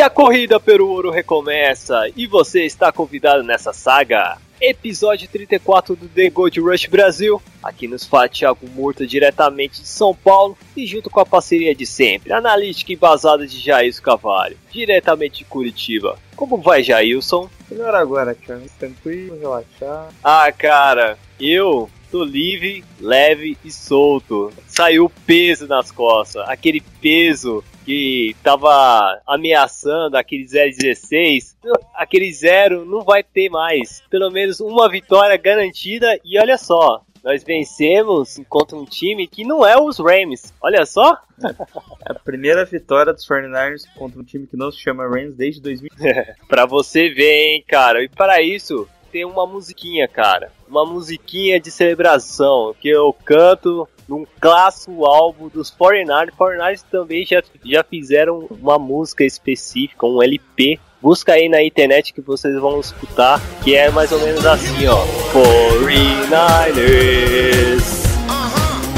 E a corrida pelo ouro recomeça e você está convidado nessa saga. Episódio 34 do The Gold Rush Brasil. Aqui nos fala Thiago Murta diretamente de São Paulo e junto com a parceria de sempre, analítica embasada de Jailson Cavalho, diretamente de Curitiba. Como vai, Jailson? Melhor agora, cara. Tranquilo, relaxar. Ah, cara, eu tô livre, leve e solto. Saiu peso nas costas, aquele peso que tava ameaçando aquele 016, aquele zero não vai ter mais. Pelo menos uma vitória garantida e olha só, nós vencemos contra um time que não é os Rams. Olha só, É a primeira vitória dos 49ers contra um time que não se chama Rams desde 2000. pra você ver, hein, cara. E para isso, tem uma musiquinha, cara. Uma musiquinha de celebração que eu canto num clássico álbum dos 49ers. 49ers também já, já fizeram uma música específica, um LP. Busca aí na internet que vocês vão escutar, que é mais ou menos assim, ó. 49ers.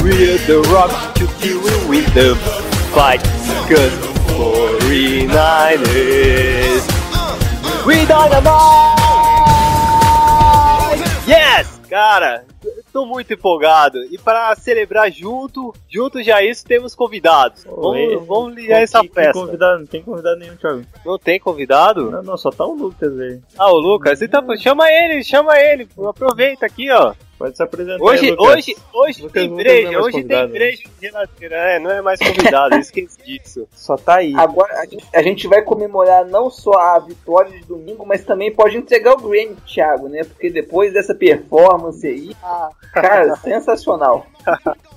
We're the rock to deal with the fight. Cause 49ers. We Dynamite! Yes! Cara, tô muito empolgado. E para celebrar junto, junto já isso, temos convidados. Vamos, vamos ligar essa festa. convidado, não tem convidado nenhum, Thiago. Não tem convidado? Não, não, só tá o Lucas aí. Ah, o Lucas, tá... chama ele, chama ele. Aproveita aqui, ó. Pode se apresentar Hoje, aí, hoje, hoje Lucas tem é breja, hoje tem convidado. breja de geladeira. É, não é mais convidado, esqueci disso. Só tá aí. Agora a gente, a gente vai comemorar não só a vitória de domingo, mas também pode entregar o Grammy, Thiago, né? Porque depois dessa performance aí, cara, sensacional.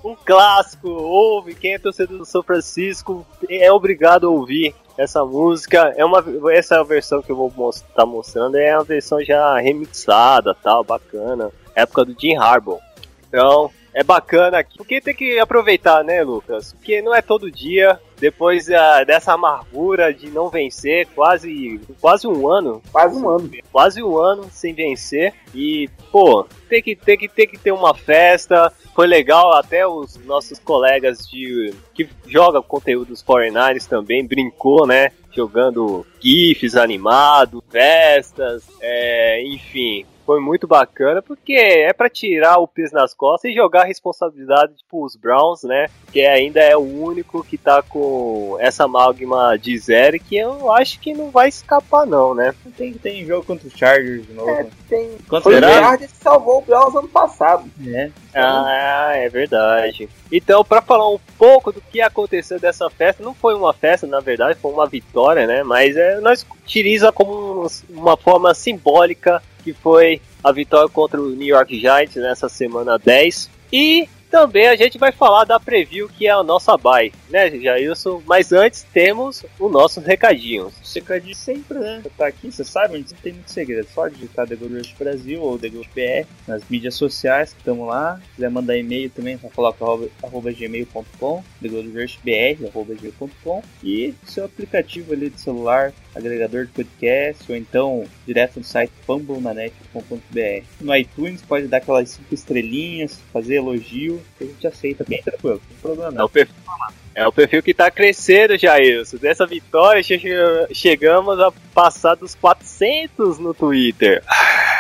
um clássico, ouve, quem é torcedor do São Francisco é obrigado a ouvir essa música. É uma, essa versão que eu vou estar mostrando é uma versão já remixada, tal, bacana, época do Jim Harbaugh. Então, é bacana aqui. Porque tem que aproveitar, né, Lucas? Porque não é todo dia, depois ah, dessa amargura de não vencer, quase, quase um ano, Quase um ano. quase um ano sem vencer. E, pô, tem que, tem que, tem que ter uma festa. Foi legal, até os nossos colegas de que jogam conteúdo dos 49ers também brincou, né? Jogando GIFs animados, festas, é, enfim. Foi muito bacana, porque é pra tirar o peso nas costas e jogar a responsabilidade tipo, os Browns, né? Que ainda é o único que tá com essa amálgama de zero, que eu acho que não vai escapar não, né? Tem, tem jogo contra os Chargers de novo. É, tem... Quanto Foi o? Chargers que salvou o Browns ano passado. É. Ah, é verdade. Então, pra falar um pouco do que aconteceu dessa festa, não foi uma festa, na verdade, foi uma vitória, né? Mas é, nós utiliza como um- uma forma simbólica que foi a vitória contra o New York Giants nessa semana 10. E também a gente vai falar da preview que é a nossa bye, né, Jailson? Mas antes temos os nossos recadinhos. De sempre, né? Você tá aqui, você sabe, não tem muito segredo. Só digitar The Rush Brasil ou The Gold BR nas mídias sociais que estamos lá. Se quiser mandar e-mail também, só coloca arroba, arroba gmail.com, TheGoldRushBR, arroba gmail.com e seu aplicativo ali de celular, agregador de podcast, ou então direto no site fumblenanet.com.br. No iTunes pode dar aquelas cinco estrelinhas, fazer elogio, que a gente aceita bem tranquilo, não tem problema É não. o perfil, é o perfil que tá crescendo, Jailson. Dessa vitória, che- chegamos a passar dos 400 no Twitter.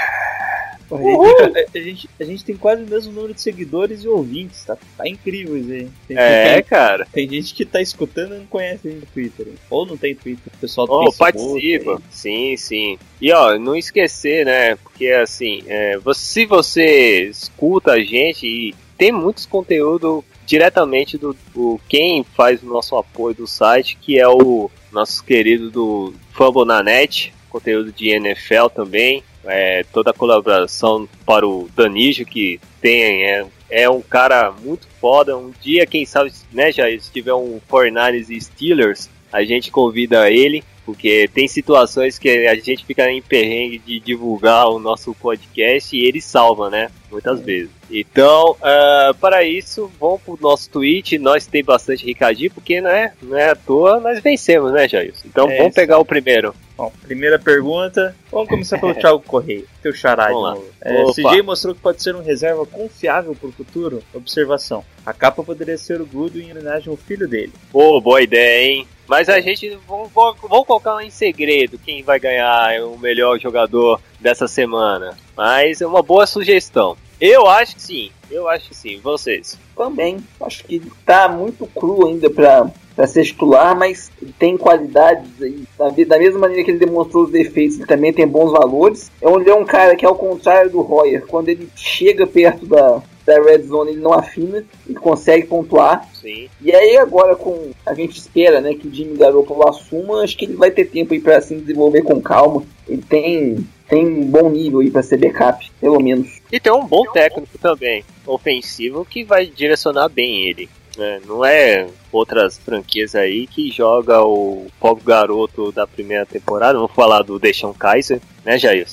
Pô, A gente, a, gente, a gente tem quase o mesmo número de seguidores e ouvintes, tá, tá incrível isso aí. Tem, É, tem, cara. tem gente que tá escutando e não conhece no Twitter. hein? Ou não tem Twitter. O pessoal do Oh, Facebook, participa. aí. Sim, sim. E ó, não esquecer, né? Porque assim, é, você- se você escuta a gente e tem muitos conteúdo diretamente do, do quem faz o nosso apoio do site, que é o nosso querido do Fambonanet, conteúdo de NFL também. É, toda a colaboração para o Danijo que tem é, é um cara muito foda. Um dia, quem sabe, né, já se tiver um 49ers e Steelers, a gente convida ele, porque tem situações que a gente fica em perrengue de divulgar o nosso podcast e ele salva, né? Muitas vezes. Então, ah, para isso, vamos pro nosso tweet. Nós tem bastante recadinho, porque né, não é à toa, nós vencemos, né, Jair? Então É vamos isso. pegar o primeiro. Bom, primeira pergunta. Vamos começar pelo Thiago Correia, teu xará de novo. É. CJ mostrou que pode ser um reserva confiável pro futuro. Observação. A capa poderia ser o Gudo em homenagem ao filho dele. Pô, boa ideia, hein? Mas a gente vamos, vamos- vamos colocar em segredo quem vai ganhar o melhor jogador dessa semana. Mas é uma boa sugestão. Eu acho que sim. Eu acho que sim. Vocês. Também. Acho que tá muito cru ainda pra, pra ser titular, mas tem qualidades aí. Da, da mesma maneira que ele demonstrou os defeitos, ele também tem bons valores. É ele é um cara que, ao contrário do Royer, quando ele chega perto da, da red zone, ele não afina, ele consegue pontuar. Sim. E aí agora com a gente espera, né, que o Jimmy Garoppolo assuma, acho que ele vai ter tempo aí para se desenvolver com calma. Ele tem tem um bom nível aí para ser backup, pelo menos. E tem um bom técnico também, ofensivo, que vai direcionar bem ele. Né? Não é outras franquias aí que joga o pobre garoto da primeira temporada. Vamos falar do Deshaun Kaiser, né, Jair?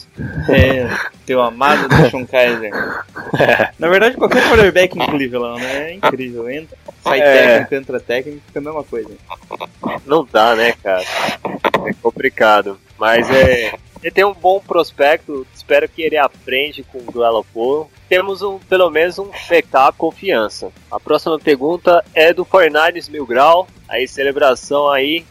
É, teu amado Deshaun Kaiser. Na verdade, qualquer quarterback em Cleveland, né? É incrível. Entra, sai É. técnico, entra técnico, fica a mesma coisa. Não dá, né, cara? É complicado. Mas é. Ele tem um bom prospecto, espero que ele aprende com o Garoppolo. Temos um, pelo menos um backup confiança. A próxima pergunta é do 49ers Mil Grau. Aí, celebração aí,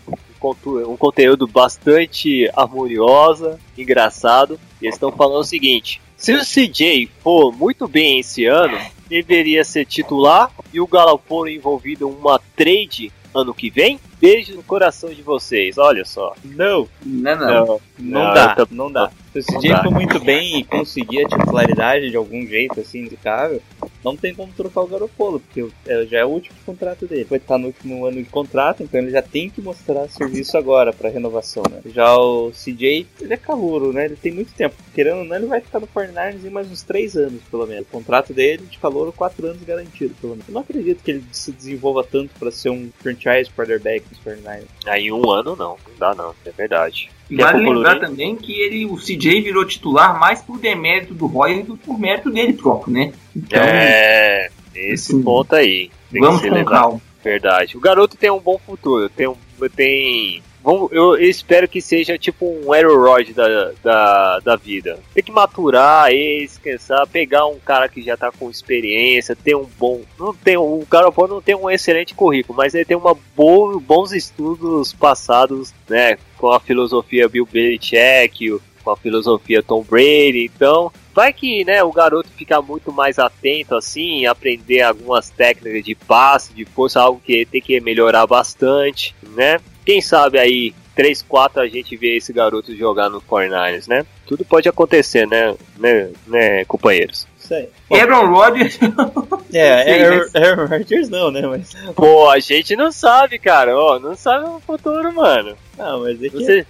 um conteúdo bastante harmoniosa, engraçado. E eles estão falando o seguinte: se o CJ for muito bem esse ano, deveria ser titular e o Garoppolo envolvido em uma trade ano que vem? Beijo no coração de vocês, olha só. Não, Não, não. Não, não, Não, dá, tá- não dá. Se o Não CJ dá. for muito bem e conseguir a titularidade de algum jeito, assim, indicável, não tem como trocar o Garoppolo, porque é- já é o último contrato dele. Vai estar no último ano de contrato, então ele já tem que mostrar serviço agora pra renovação, né? Já o CJ, ele é calouro, né? Ele tem muito tempo. Querendo ou não, ele vai ficar no 49ers em mais uns 3 anos, pelo menos. O contrato dele de calouro, 4 anos garantido, pelo menos. Eu não acredito que ele se desenvolva tanto pra ser um franchise quarterback dos 49ers. Aí um ano não, não dá não, é verdade. E Quer vale concluir? lembrar também que ele, o CJ virou titular mais por demérito do Roy do que por mérito dele próprio, né? Então, É, esse assim, ponto aí. Vamos com calma. Verdade. O garoto tem um bom futuro. Tem um. Tem. Eu espero que seja tipo um Aerorod da, da, da vida. Tem que maturar, esquecer, pegar um cara que já tá com experiência, ter um bom. Não tem, o Garoppolo não tem um excelente currículo, mas ele tem uma boa, bons estudos passados, né? Com a filosofia Bill Belichick, com a filosofia Tom Brady. Então, vai que né, o garoto fica muito mais atento assim, aprender algumas técnicas de passe, de força, algo que ele tem que melhorar bastante, né? Quem sabe aí 3, 4 a gente vê esse garoto jogar no 49ers, né? Tudo pode acontecer, né, né, né companheiros? Isso aí. Aaron Rodgers, É, Sei, Aaron, Aaron Rodgers não, né? Mas, Pô, a gente não sabe, cara, ó, não sabe o futuro, mano. não, mas é que Você,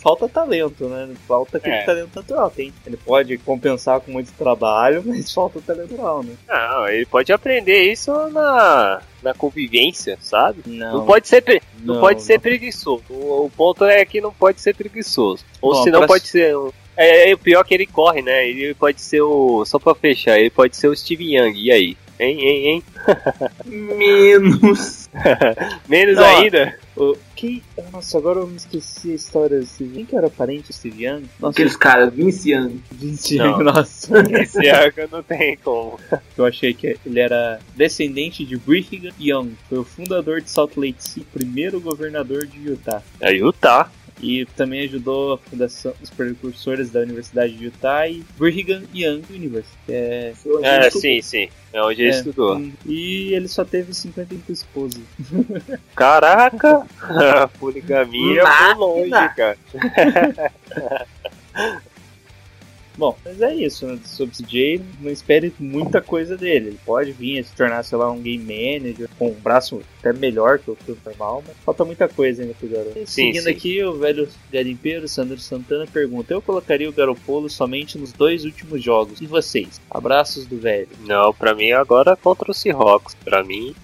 falta talento, né? Falta aquele É. talento natural. Tem. Ele pode compensar com muito trabalho, mas falta talento natural, né? não, ele pode aprender isso na, na convivência, sabe? Não, Não pode ser, pre- não, não, pode ser não. preguiçoso. O, o ponto é que não pode ser preguiçoso. Ou Bom, senão pra- pode ser. É, é o pior que ele corre, né? Ele pode ser o. Só pra fechar, ele pode ser o Steve Young. E aí? Hein, hein, hein? menos. Menos Não, ainda? O, quem, nossa, agora eu me esqueci a história desse. Quem que era parente do Steve Young? Nossa, Aqueles caras, Vince Young. Vince Não. Young, nossa. Esse Young não tem como. Eu achei que ele era descendente de Brigham Young. Foi o fundador de Salt Lake City, primeiro governador de Utah. É Utah. E também ajudou a fundação dos precursores da Universidade de Utah e Brigham Young University. que É, É, sim, sim. É onde ele É. estudou. E ele só teve 55 esposas. Caraca! A poligamia foi longe, cara. Bom, mas é isso, né? Sobre CJ, não espere muita coisa dele. Ele pode vir a se tornar, sei lá, um game manager com um braço até melhor que o que o normal, mas falta muita coisa ainda pro garoto. Sim, Seguindo sim. aqui, o velho garimpeiro Sandro Santana pergunta: Eu colocaria o Garopolo somente nos dois últimos jogos. E vocês? Abraços do velho. Não, pra mim agora contra o Seahawks. Pra mim,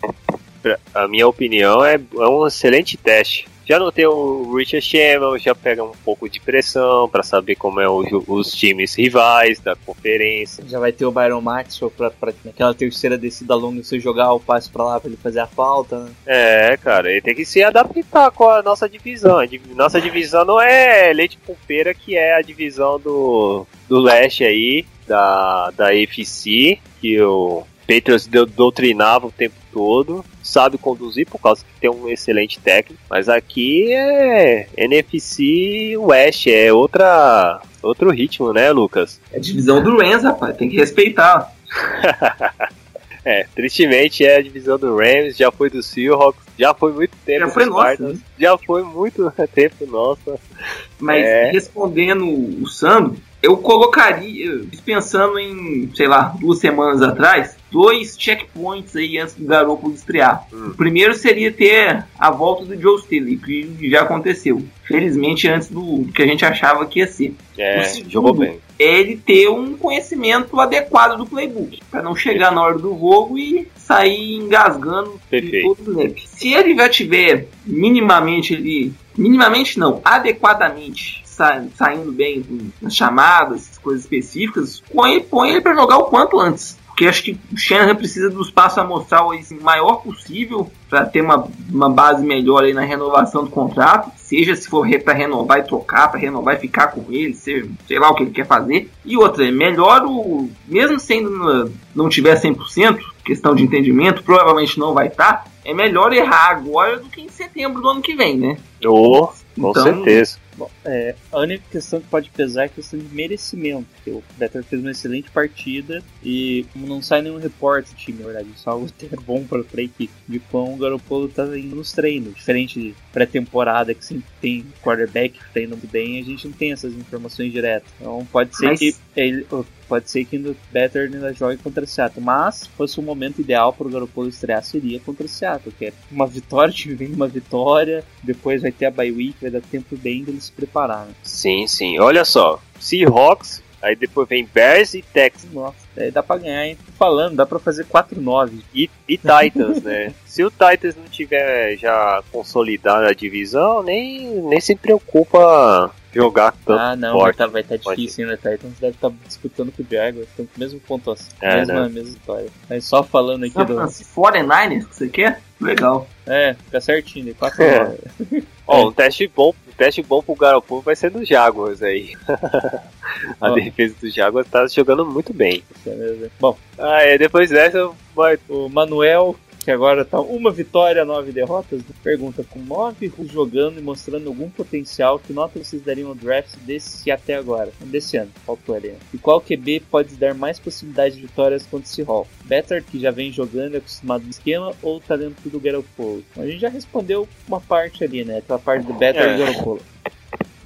pra- a minha opinião, é, é um excelente teste. Já não tem o Richard Sherman, já pega um pouco de pressão pra saber como é o os times rivais da conferência. Já vai ter o Byron Maxwell pra, pra naquela terceira descida longa você jogar o passe pra lá pra ele fazer a falta, né? É, cara, ele tem que se adaptar com a nossa divisão. Nossa divisão não é leite com pera, que é a divisão do, do leste aí, da, da AFC, que o Patriots doutrinava o tempo todo, sabe conduzir por causa que tem um excelente técnico, mas aqui é NFC West, é outra, outro ritmo, né, Lucas? É a divisão do Rams, rapaz. Tem que respeitar. É, tristemente é a divisão do Rams, já foi do Seahawks, já foi muito tempo Já foi nossa, Cardinals, já foi muito tempo nossa. Mas É. respondendo o Sandro, eu colocaria, pensando em, sei lá, duas semanas atrás, dois checkpoints aí antes do Garoppolo estrear. Hum. O primeiro seria ter a volta do Joe Staley, que já aconteceu. Felizmente antes do que a gente achava que ia ser. É, O segundo- jogou bem. É ele ter um conhecimento adequado do playbook, para não chegar na hora do jogo e sair engasgando Perfeito. todo o snap. Se ele já tiver minimamente ele, minimamente não, adequadamente sa- saindo bem nas chamadas, coisas específicas, põe, põe ele para jogar o quanto antes. Porque acho que o Shanahan precisa do espaço amostral aí, assim, maior possível para ter uma, uma base melhor aí na renovação do contrato. Seja se for para renovar e trocar, para renovar e ficar com ele, seja, sei lá o que ele quer fazer. E outra, é melhor o. Mesmo sendo não tiver 100%, questão de entendimento, provavelmente não vai estar. É melhor errar agora do que em setembro do ano que vem, né? Oh, com Então- certeza. Bom, é, a única questão que pode pesar é a questão de merecimento. o Better fez uma excelente partida e como não sai nenhum reporte do time, na verdade, isso é algo até bom para a equipe, de quão o Garoppolo tá indo nos treinos. Diferente de pré-temporada, que sempre tem quarterback que treina muito bem, a gente não tem essas informações diretas. Então pode ser Mas- que ele, pode ser que o Better ainda jogue contra o Seattle, mas se fosse o momento ideal para o Garoppolo estrear, seria contra o Seattle, que é uma vitória, o time vem uma vitória, depois vai ter a bye week, vai dar tempo bem dele se preparar. Né? Sim, sim. Olha só, Seahawks, aí depois vem Bears e Texans Nossa, aí dá pra ganhar, hein? Tô falando, dá pra fazer 4-9. e, e Titans, né? Se o Titans não tiver já consolidado a divisão, nem, nem se preocupa jogar tanto Ah, não, vai forte. tá, vai tá Pode difícil, né? Titans deve estar disputando com o Jaguars, estão com o mesmo pontuação, É, mesma, né? mesma vitória. Mas só falando aqui San do. Francisco 49ers que você quer? Legal. É, fica certinho, de 4-9. Ó, um teste bom, teste bom pro Garoppolo vai ser do Jaguars aí. a defesa do Jaguars tá jogando muito bem. Isso é mesmo. Bom, Ah, é, depois dessa vai o Manuel, que agora tá uma vitória, nove derrotas, pergunta: com nove jogando e mostrando algum potencial, que nota vocês dariam ao draft desse até agora? Desse ano, faltou ali. né? E qual QB pode dar mais possibilidade de vitórias contra esse Hall? Better, que já vem jogando e acostumado no esquema, ou o talento do Garoppolo? A gente já respondeu uma parte ali, né? Aquela parte do Better É. e do Garoppolo.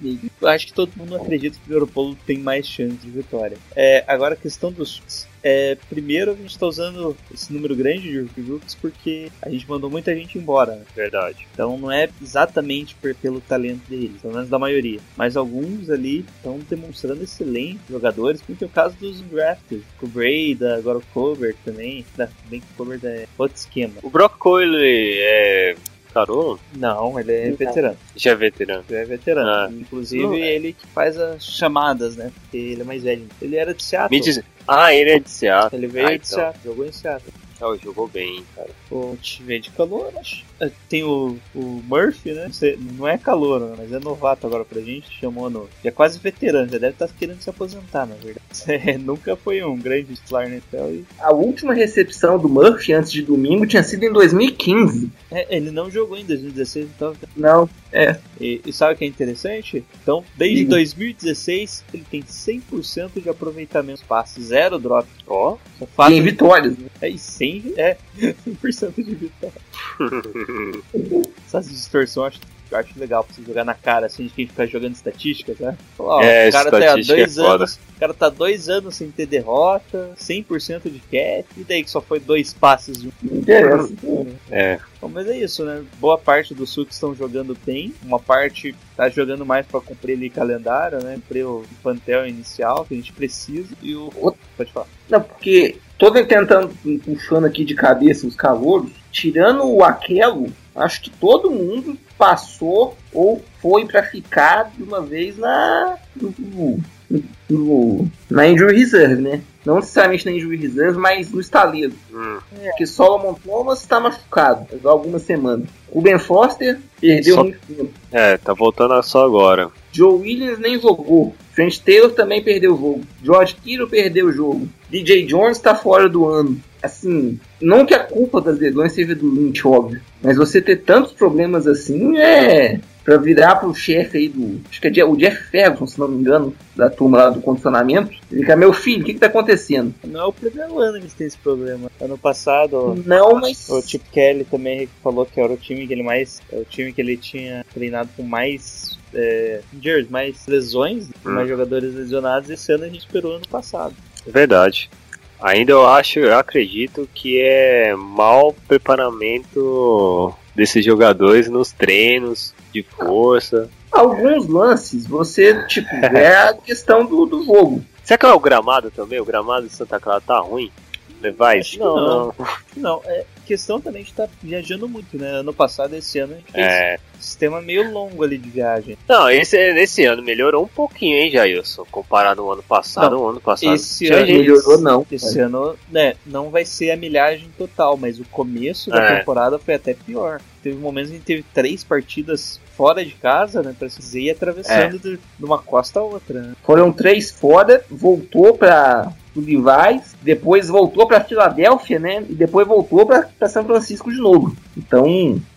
E eu acho que todo mundo acredita que o Garoppolo tem mais chance de vitória. É, agora a questão dos chutes. É, primeiro a gente está usando esse número grande de rookies porque a gente mandou muita gente embora. né? verdade. Então não é exatamente por- pelo talento deles, pelo menos da maioria. Mas alguns ali estão demonstrando excelentes jogadores, como tem o caso dos drafts. O Breda, agora o Covert também. Bem que o Covert é outro esquema. O Brock Cole é Carolo? Não, ele é veterano. Já é veterano. Ele é veterano. Ah. Inclusive Não, é. ele que faz as chamadas, né? Porque ele é mais velho. Ele era de Seattle. Me diz... Ah, ele é de Seattle. Ele veio ah, de então. Seattle, jogou em Seattle. Ah, jogou bem, cara. O time de calor, acho. É, Tem o, o Murphy, né? Você- Não é calor, né, mas é novato agora pra gente. Chamou no. Já é quase veterano, já deve estar querendo se aposentar, na verdade. É, nunca foi um grande titular na NFL e. A última recepção do Murphy antes de domingo tinha sido em 2015. É, ele não jogou em 2016, então. Não, é. E, e sabe o que é interessante? Então, desde Diga. 2016, ele tem 100% de aproveitamento. Passe, zero drop. Ó. Só faz Tem vitórias. né? É, e 100, é, 100% de vitória. Essa distorção eu acho, eu acho legal pra você jogar na cara, assim, de quem fica jogando estatística, tá? Ó, É, o cara tá há estatística dois é anos, o cara tá dois anos sem ter derrota, 100% de cap, e daí que só foi dois passes de um. Não interessa. É. Bom, mas é isso, né? Boa parte dos Sucks estão jogando bem, uma parte tá jogando mais pra cumprir ali calendário, né? Cumprir o plantel inicial que a gente precisa, e o. Pode falar. Não, porque tô tentando puxando aqui de cabeça os calouros. tirando o Aquelo, acho que todo mundo passou ou foi pra ficar de uma vez na no, no- no- na injury reserve, né? Não necessariamente na injury reserve, mas no estaleiro. Hum. Porque Solomon Thomas está machucado há algumas semanas. O Ben Foster perdeu Só- muito tempo. É, tá voltando só agora. Joe Williams nem jogou. Trent Taylor também perdeu o jogo. George Kittle perdeu o jogo. DJ Jones está fora do ano. Assim, não que a culpa das lesões seja do Lynch, óbvio. Mas você ter tantos problemas assim é pra virar pro chefe aí do. Acho que é o Jeff Ferguson, se não me engano, da turma lá do condicionamento. Ele fica, meu filho, o que, que tá acontecendo? Não é o primeiro ano que eles têm esse problema. Ano passado, Não, mas. o Chip Kelly também falou que era o time que ele mais. é O time que ele tinha treinado com mais. É, mais lesões, Hum. mais jogadores lesionados. Esse ano a gente esperou ano passado. Verdade. Ainda eu acho, eu acredito que é mau preparamento desses jogadores nos treinos de força. Alguns lances, você, tipo, é a questão do, do jogo. Será que é o gramado também? O gramado de Santa Clara tá ruim? Levais? Acho que não. Não, é questão também de estar viajando muito, né? Ano passado, esse ano, a gente fez É. um sistema meio longo ali de viagem. Não, esse, esse ano melhorou um pouquinho, hein, Jailson? Comparado ao ano passado. Não, o ano passado. esse ano gente- Melhorou, não. Esse ano, né, não vai ser a milhagem total, mas o começo da É. temporada foi até pior. Teve momentos em que a gente teve três partidas fora de casa, né, pra se ir atravessando de, de uma costa a outra. Né? Foram três fora, voltou para o Levi's, depois voltou para Filadélfia, né? E depois voltou para São Francisco de novo. Então,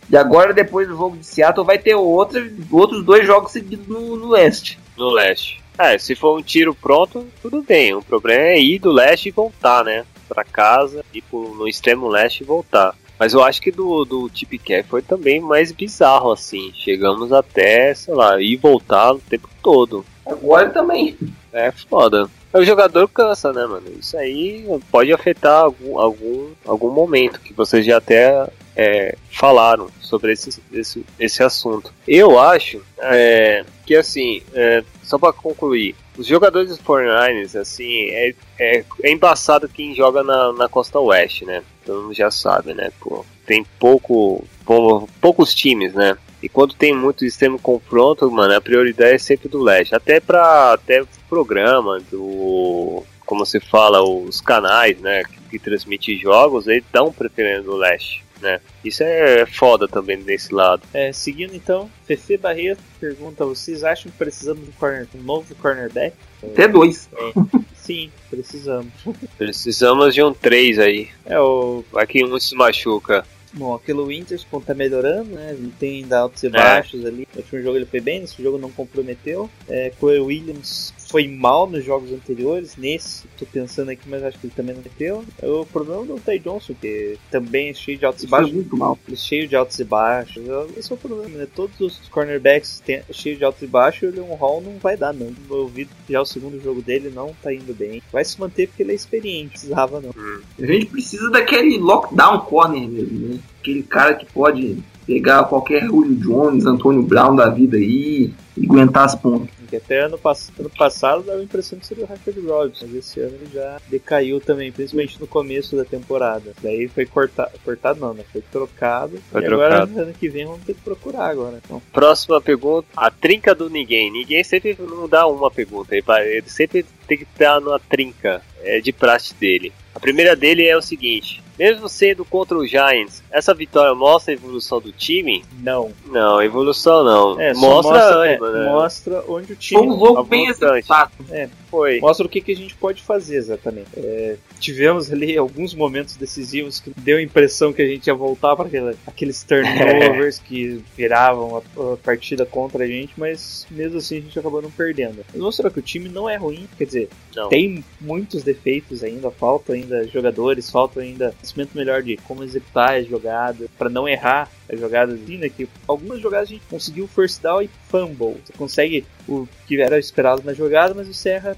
e agora depois do jogo de Seattle vai ter outra, outros dois jogos seguidos no, no leste. no leste. É, se for um tiro pronto, tudo bem. O problema é ir do leste e voltar, né? Pra casa, ir pro, no extremo leste e voltar. Mas eu acho que do, do Tip Cap foi também mais bizarro, assim. Chegamos até, sei lá, ir e voltar o tempo todo. Agora também. É foda. O jogador cansa, né, mano? Isso aí pode afetar algum, algum, algum momento que vocês já até é, falaram sobre esse, esse, esse assunto. Eu acho é, que, assim, é, só pra concluir, os jogadores dos 49ers, assim, é, é, é embaçado quem joga na, na costa oeste, né? Todo mundo já sabe, né? Pô, tem pouco, pou- poucos times, né? E quando tem muito extremo confronto, mano, a prioridade é sempre do leste. Até pra até programa do. Como se fala, os canais, né? Que, que transmitem jogos, eles dão preferência do leste, né? Isso é foda também desse lado. É, seguindo então, Fefe Barreto pergunta: vocês acham que precisamos de um, corner, um novo cornerback? Até dois. Sim, precisamos. Precisamos de um 3 aí. É o. Vai que um se machuca. Bom, aquele Winters como tá melhorando, né? Ele tem ainda altos e É. baixos ali. No último jogo ele foi bem, nesse jogo não comprometeu. É, Corey Williams foi mal nos jogos anteriores. Nesse, tô pensando aqui, mas acho que ele também não meteu. É O problema do Ty Johnson, que também é cheio de altos e Foi baixos. muito mal. É cheio de altos e baixos. Esse é o problema, né? Todos os cornerbacks tem, cheio de altos e baixos, o Leon Hall não vai dar, não. Eu vi já o segundo jogo dele, não tá indo bem. Vai se manter porque ele é experiente, precisava não. A gente precisa daquele lockdown corner mesmo, né? Aquele cara que pode pegar qualquer Julio Jones, Antônio Brown da vida aí e aguentar as pontas. Até ano, pass ano passado dava a impressão que seria o Rashford Robinson, mas esse ano ele já decaiu também, principalmente no começo da temporada. Daí foi cortado, cortado não, né? Foi trocado. Foi e agora, trocado. ano que vem, vamos ter que procurar agora. Então, Próxima pergunta. A trinca do ninguém. Ninguém sempre não dá uma pergunta. Ele sempre tem que estar numa trinca é, de praxe dele. A primeira dele é o seguinte. Mesmo sendo contra o Giants, essa vitória mostra a evolução do time? não. Não, evolução não. É, só mostra, ânimo, é, né? mostra onde o Foi um time. jogo bem executado. Foi. Mostra o que, que a gente pode fazer exatamente. É, tivemos ali alguns momentos decisivos que deu a impressão que a gente ia voltar para aqueles turnovers que viravam a, a partida contra a gente, mas mesmo assim a gente acabou não perdendo. Mas mostrou que o time não é ruim, quer dizer, Não. tem muitos defeitos ainda, falta ainda jogadores, falta ainda conhecimento melhor de como executar as jogadas, para não errar as jogadas. Assim, né, que algumas jogadas a gente conseguiu first down e fumble. Você consegue o que era esperado na jogada, mas você erra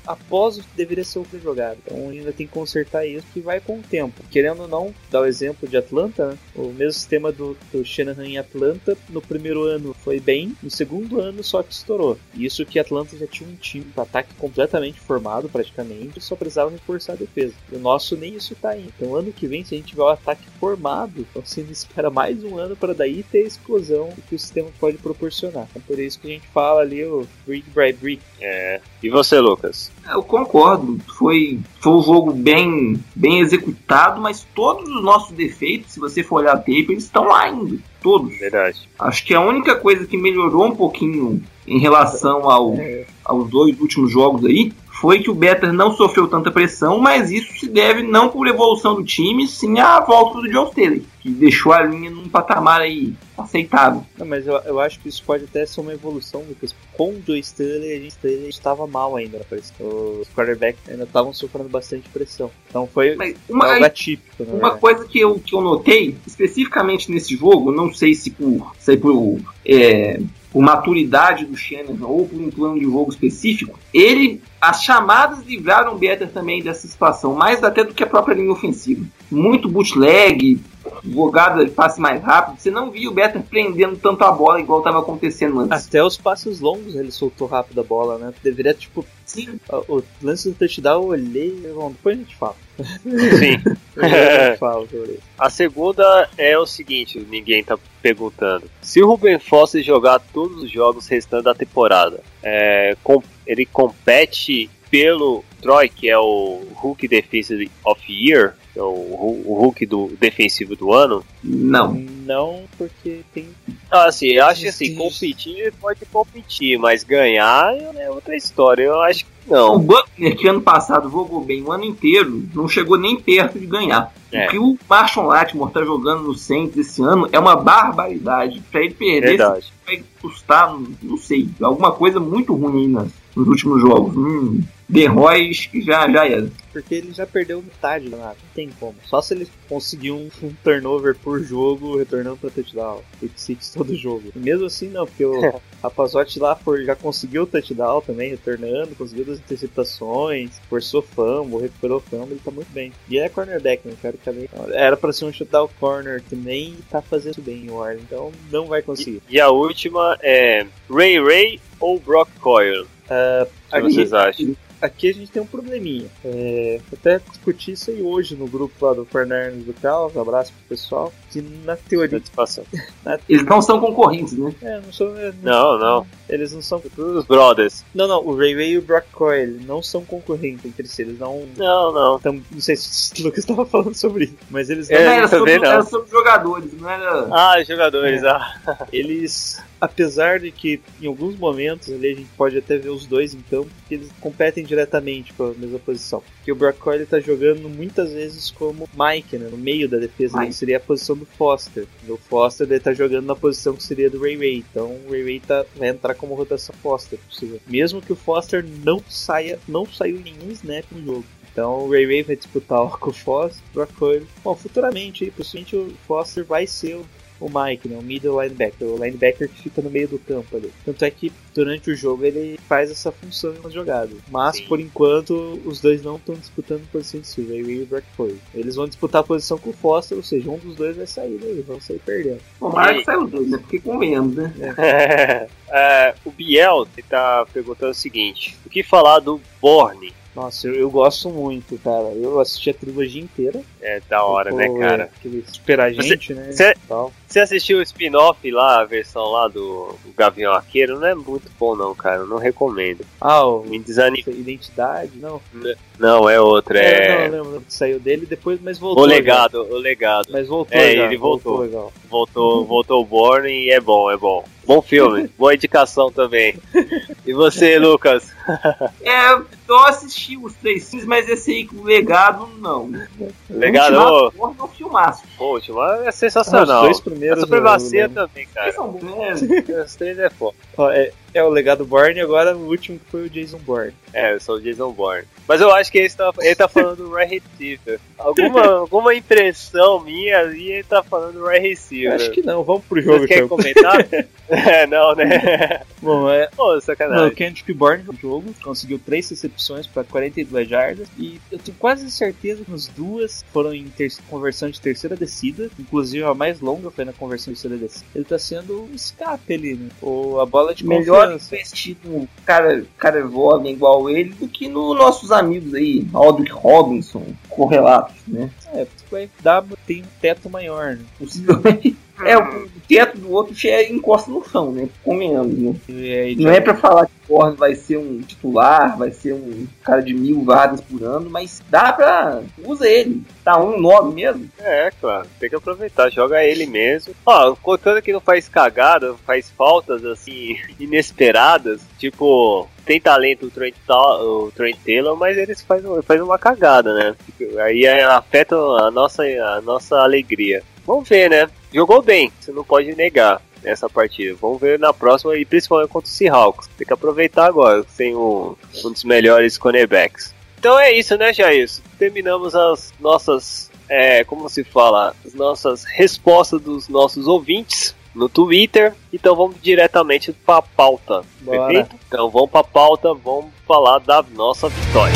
após o que deveria ser outra jogada. Então ainda tem que consertar isso, que vai com o tempo. Querendo ou não, dar o exemplo de Atlanta, né? o mesmo sistema do, do Shanahan em Atlanta, no primeiro ano foi bem. No segundo ano só que estourou. Isso que Atlanta já tinha um time de ataque completamente formado, praticamente, só precisava reforçar a defesa. O nosso nem isso tá aí. Então, ano que vem, se a gente tiver o ataque formado, então você espera mais um ano para daí ter a explosão que o sistema pode proporcionar. Então, por isso que a gente fala ali o brick by brick. É. E você, Lucas? Eu concordo. Foi, foi um jogo bem, bem executado, mas todos os nossos defeitos, se você for olhar a tape, eles estão lá ainda. Todos. Verdade. Acho que a única coisa que melhorou um pouquinho em relação ao, aos dois últimos jogos aí foi que o Better não sofreu tanta pressão, mas isso se deve não por evolução do time, sim à volta do John Staley, que deixou a linha num patamar aí aceitável. Não, mas eu, eu acho que isso pode até ser uma evolução, Lucas. Com o Joe Staley, a gente estava mal ainda na pressão. Os quarterbacks ainda estavam sofrendo bastante pressão. Então foi Mas uma, algo atípico, na Uma coisa que eu, que eu notei, especificamente nesse jogo, não sei se por, sei por, é, por maturidade do Shanahan ou por um plano de jogo específico, ele, as chamadas livraram o Better também dessa situação, mais até do que a própria linha ofensiva. Muito bootleg, jogada de passe mais rápido, você não via o Better prendendo tanto a bola igual estava acontecendo antes. Até os passos longos ele soltou rápido a bola, né? Deveria, tipo, Sim, o o lance do touchdown eu olhei. Bom, depois a gente fala. Sim. Depois a gente fala sobre isso. A segunda é o seguinte, ninguém tá perguntando. Se o Ruben Foster jogar todos os jogos restantes da temporada, é, com- ele compete pelo Troy, que é o Hulk Defensive of Year, que é o, o Hulk do defensivo do ano. não. Não, porque tem. Ah, assim, eu acho que assim, competir ele pode competir, mas ganhar é outra história. Eu acho que O não. Buckner, que ano passado jogou bem o ano inteiro, não chegou nem perto de ganhar. É. O que o Marshall Lattimore tá jogando no Saints esse ano é uma barbaridade. Pra ele perder, vai custar, não sei, alguma coisa muito ruim aí nas- nos últimos jogos. Hum, The Royce que já, já era. Porque ele já perdeu metade da nada. Não tem como. Só se ele conseguir um, um turnover por jogo, retornando pra touchdown. Six todo jogo. E mesmo assim, não, porque o Rapazote lá for, já conseguiu o touchdown também, retornando, conseguiu duas interceptações, forçou fumble, recuperou fumble, ele tá muito bem. E ele é cornerback, né, cara? Também. Era pra ser um shutdown corner que nem tá fazendo bem o Warren, então não vai conseguir. E a última é Ray Ray ou Brock Coyle? O que aqui- vocês acham? aqui a gente tem um probleminha. É, até discuti isso aí hoje no grupo lá do Fernandes do Caos, abraço pro pessoal, que na teoria. Satisfação. Eles não são concorrentes, né? É, não sou, é, Não, não. Eles não são. Todos os brothers. Não, não, o Ray Ray e o Brock Coyle não são concorrentes entre si, eles não. Não, não. Tam, não sei se o Lucas estava falando sobre isso, mas eles É, não. Não, era, sobre, não. era sobre jogadores, não era. Ah, jogadores. Ah. Eles, apesar de que em alguns momentos ali a gente pode até ver os dois em campo, que eles competem diretamente pela mesma posição. Porque o Brock Coyle tá jogando muitas vezes como Mike, né, no meio da defesa, Mike. ele seria a posição do Foster. O Foster ele tá jogando na posição que seria do Ray Ray, então o Ray Ray tá, vai entrar como rotação Foster, possível. Mesmo que o Foster não saia, não saiu nenhum snap no jogo. Então o Ray Ray vai disputar com o Foster, Brock Coyle. Bom, futuramente, aí, possivelmente o Foster vai ser o o Mike, né, o middle linebacker, o linebacker que fica no meio do campo ali. Tanto é que durante o jogo ele faz essa função nas jogadas. Mas Sim. por enquanto os dois não estão disputando posições de Ray e o Brock Coyle. Eles vão disputar a posição com o Foster, ou seja, um dos dois vai sair daí, vão sair perdendo. Tomara que saiu dois, né? Porque convenhamos, né? É, o Biel tá perguntando o seguinte: o que falar do Borne? Nossa, eu, eu gosto muito, cara. Eu assisti a trilogia inteira. É da hora, né, Pô, cara? Aquele super a Você- gente, né? você-. Você assistiu o spin-off lá, a versão lá do, do Gavião Arqueiro? Não é muito bom, não, cara. Eu não recomendo. Ah, o Me desanima. Identidade? Não. Não, é outra. É, É. não, lembro que saiu dele depois, mas voltou. o já. legado, o legado. Mas voltou, É, já, ele voltou. legal. Voltou, voltou o Borne e é bom, é bom. Bom filme, boa indicação também. E você, Lucas? É, eu assisti os três filmes, mas esse aí com o legado, não. Legado, ô, Born é filmaço. pô, o último é Ah, sensacional. os dois A primeiros. supremacia eu lembro. também, cara. Eles são bons, né? Os três é foda. Ó, é, é o legado Bourne e agora o último foi o Jason Bourne. É, eu sou o Jason Bourne. Mas eu acho que ele tá, ele tá falando do Ray Receiver. Alguma, alguma impressão minha ali, ele tá falando do Ray Receiver. Acho que não, vamos pro jogo Você quer então. comentar? é, não, né? Bom, é, Pô, não, o sacanagem. Kendrick Bourne no jogo conseguiu três recepções recepções para 42 jardas. E eu tenho quase certeza que as duas foram em ter conversão de terceira descida. Inclusive a mais longa foi na conversão de terceira descida. Ele tá sendo um escape ali, né? Ou a bola de Melhor confiança. investir num cara, cara jovem igual ele do que nos nossos amigos aí, Aldrich Robinson, correlatos, né? É, porque vai dar, tem um teto maior, né? Possivelmente. É, o teto do outro já encosta no chão, né? Convenhamos, né? Aí, Não é pra falar que o Gordon vai ser um titular, vai ser um cara de mil vagas por ano, mas dá pra. usa ele. Tá um nome mesmo. É, claro, tem que aproveitar, joga ele mesmo. Ó, contando que não faz cagada, faz faltas assim, inesperadas, tipo, tem talento o Trent, o Trent Taylor, mas eles faz, faz uma cagada, né? Aí é, afeta a nossa, a nossa alegria. Vamos ver, né? Jogou bem, você não pode negar essa partida. Vamos ver na próxima e principalmente contra o Seahawks. Tem que aproveitar agora, sem um, um dos melhores cornerbacks. Então é isso, né, Jair? Terminamos as nossas, é, como se fala, as nossas respostas dos nossos ouvintes no Twitter. Então vamos diretamente para a pauta, Bora. perfeito? Então vamos para a pauta, vamos falar da nossa vitória.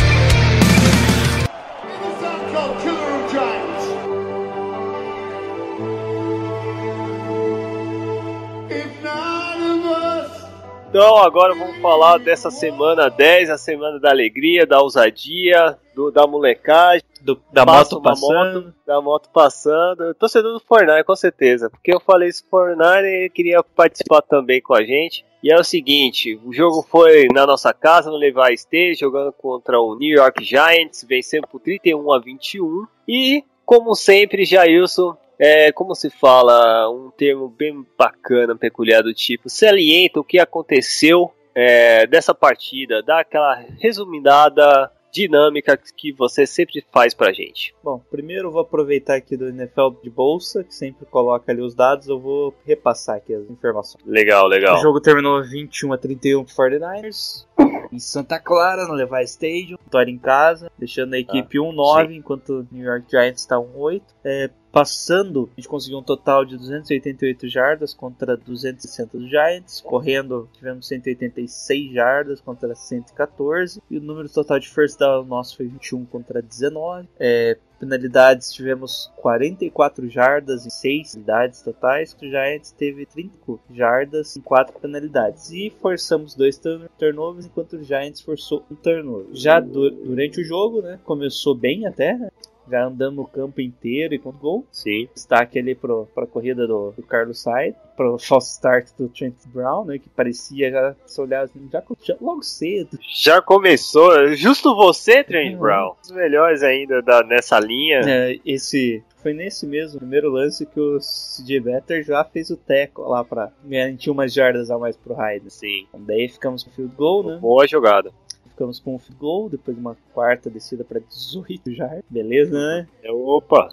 Então agora vamos falar dessa semana 10, a semana da alegria, da ousadia, do- da molecagem. Do- da moto passando. moto, da moto passando. Torcedor do Fortnite, com certeza. Porque eu falei isso pro Fortnite e ele queria participar também com a gente. E é o seguinte, o jogo foi na nossa casa, no Levi State, jogando contra o New York Giants, vencendo por 31 a 21. E, como sempre, Jailson, é, como se fala, um termo bem bacana, peculiar do tipo, salienta o que aconteceu é, dessa partida, dá aquela resumidada dinâmica que você sempre faz pra gente. Bom, primeiro eu vou aproveitar aqui do NFL de bolsa, que sempre coloca ali os dados, eu vou repassar aqui as informações. Legal, legal. O jogo terminou 21 a 31 pro 49ers. Em Santa Clara, no Levi Stadium. Vitória em casa, deixando a equipe 1-9, enquanto o New York Giants está 1-8. É, passando, a gente conseguiu um total de 288 jardas contra 260 do Giants. Correndo, tivemos 186 jardas contra 114. E o número total de first down nosso foi 21 contra 19. É, penalidades, tivemos 44 jardas em 6 penalidades totais. O Giants teve 35 jardas em 4 penalidades. E forçamos dois turn- turnovers, enquanto o Giants forçou um turnover. Já du- durante o jogo, né, começou bem até, né, já andando no campo inteiro e com gol. Sim. Destaque ali pro, pra corrida do, do Carlos Sainz, pro false start do Trent Brown, né, que parecia já, se olhar assim, já, já logo cedo. Já começou, justo você, Trent Uhum. Brown. Os melhores ainda da, nessa linha. É, esse foi nesse mesmo primeiro lance que o CJ Better já fez o teco lá pra garantir umas jardas a mais pro Hyde. Sim. Então, daí ficamos com field goal, né? Boa jogada. Ficamos com um field goal, depois uma quarta descida para 18 jardas. Beleza, né? É, Opa.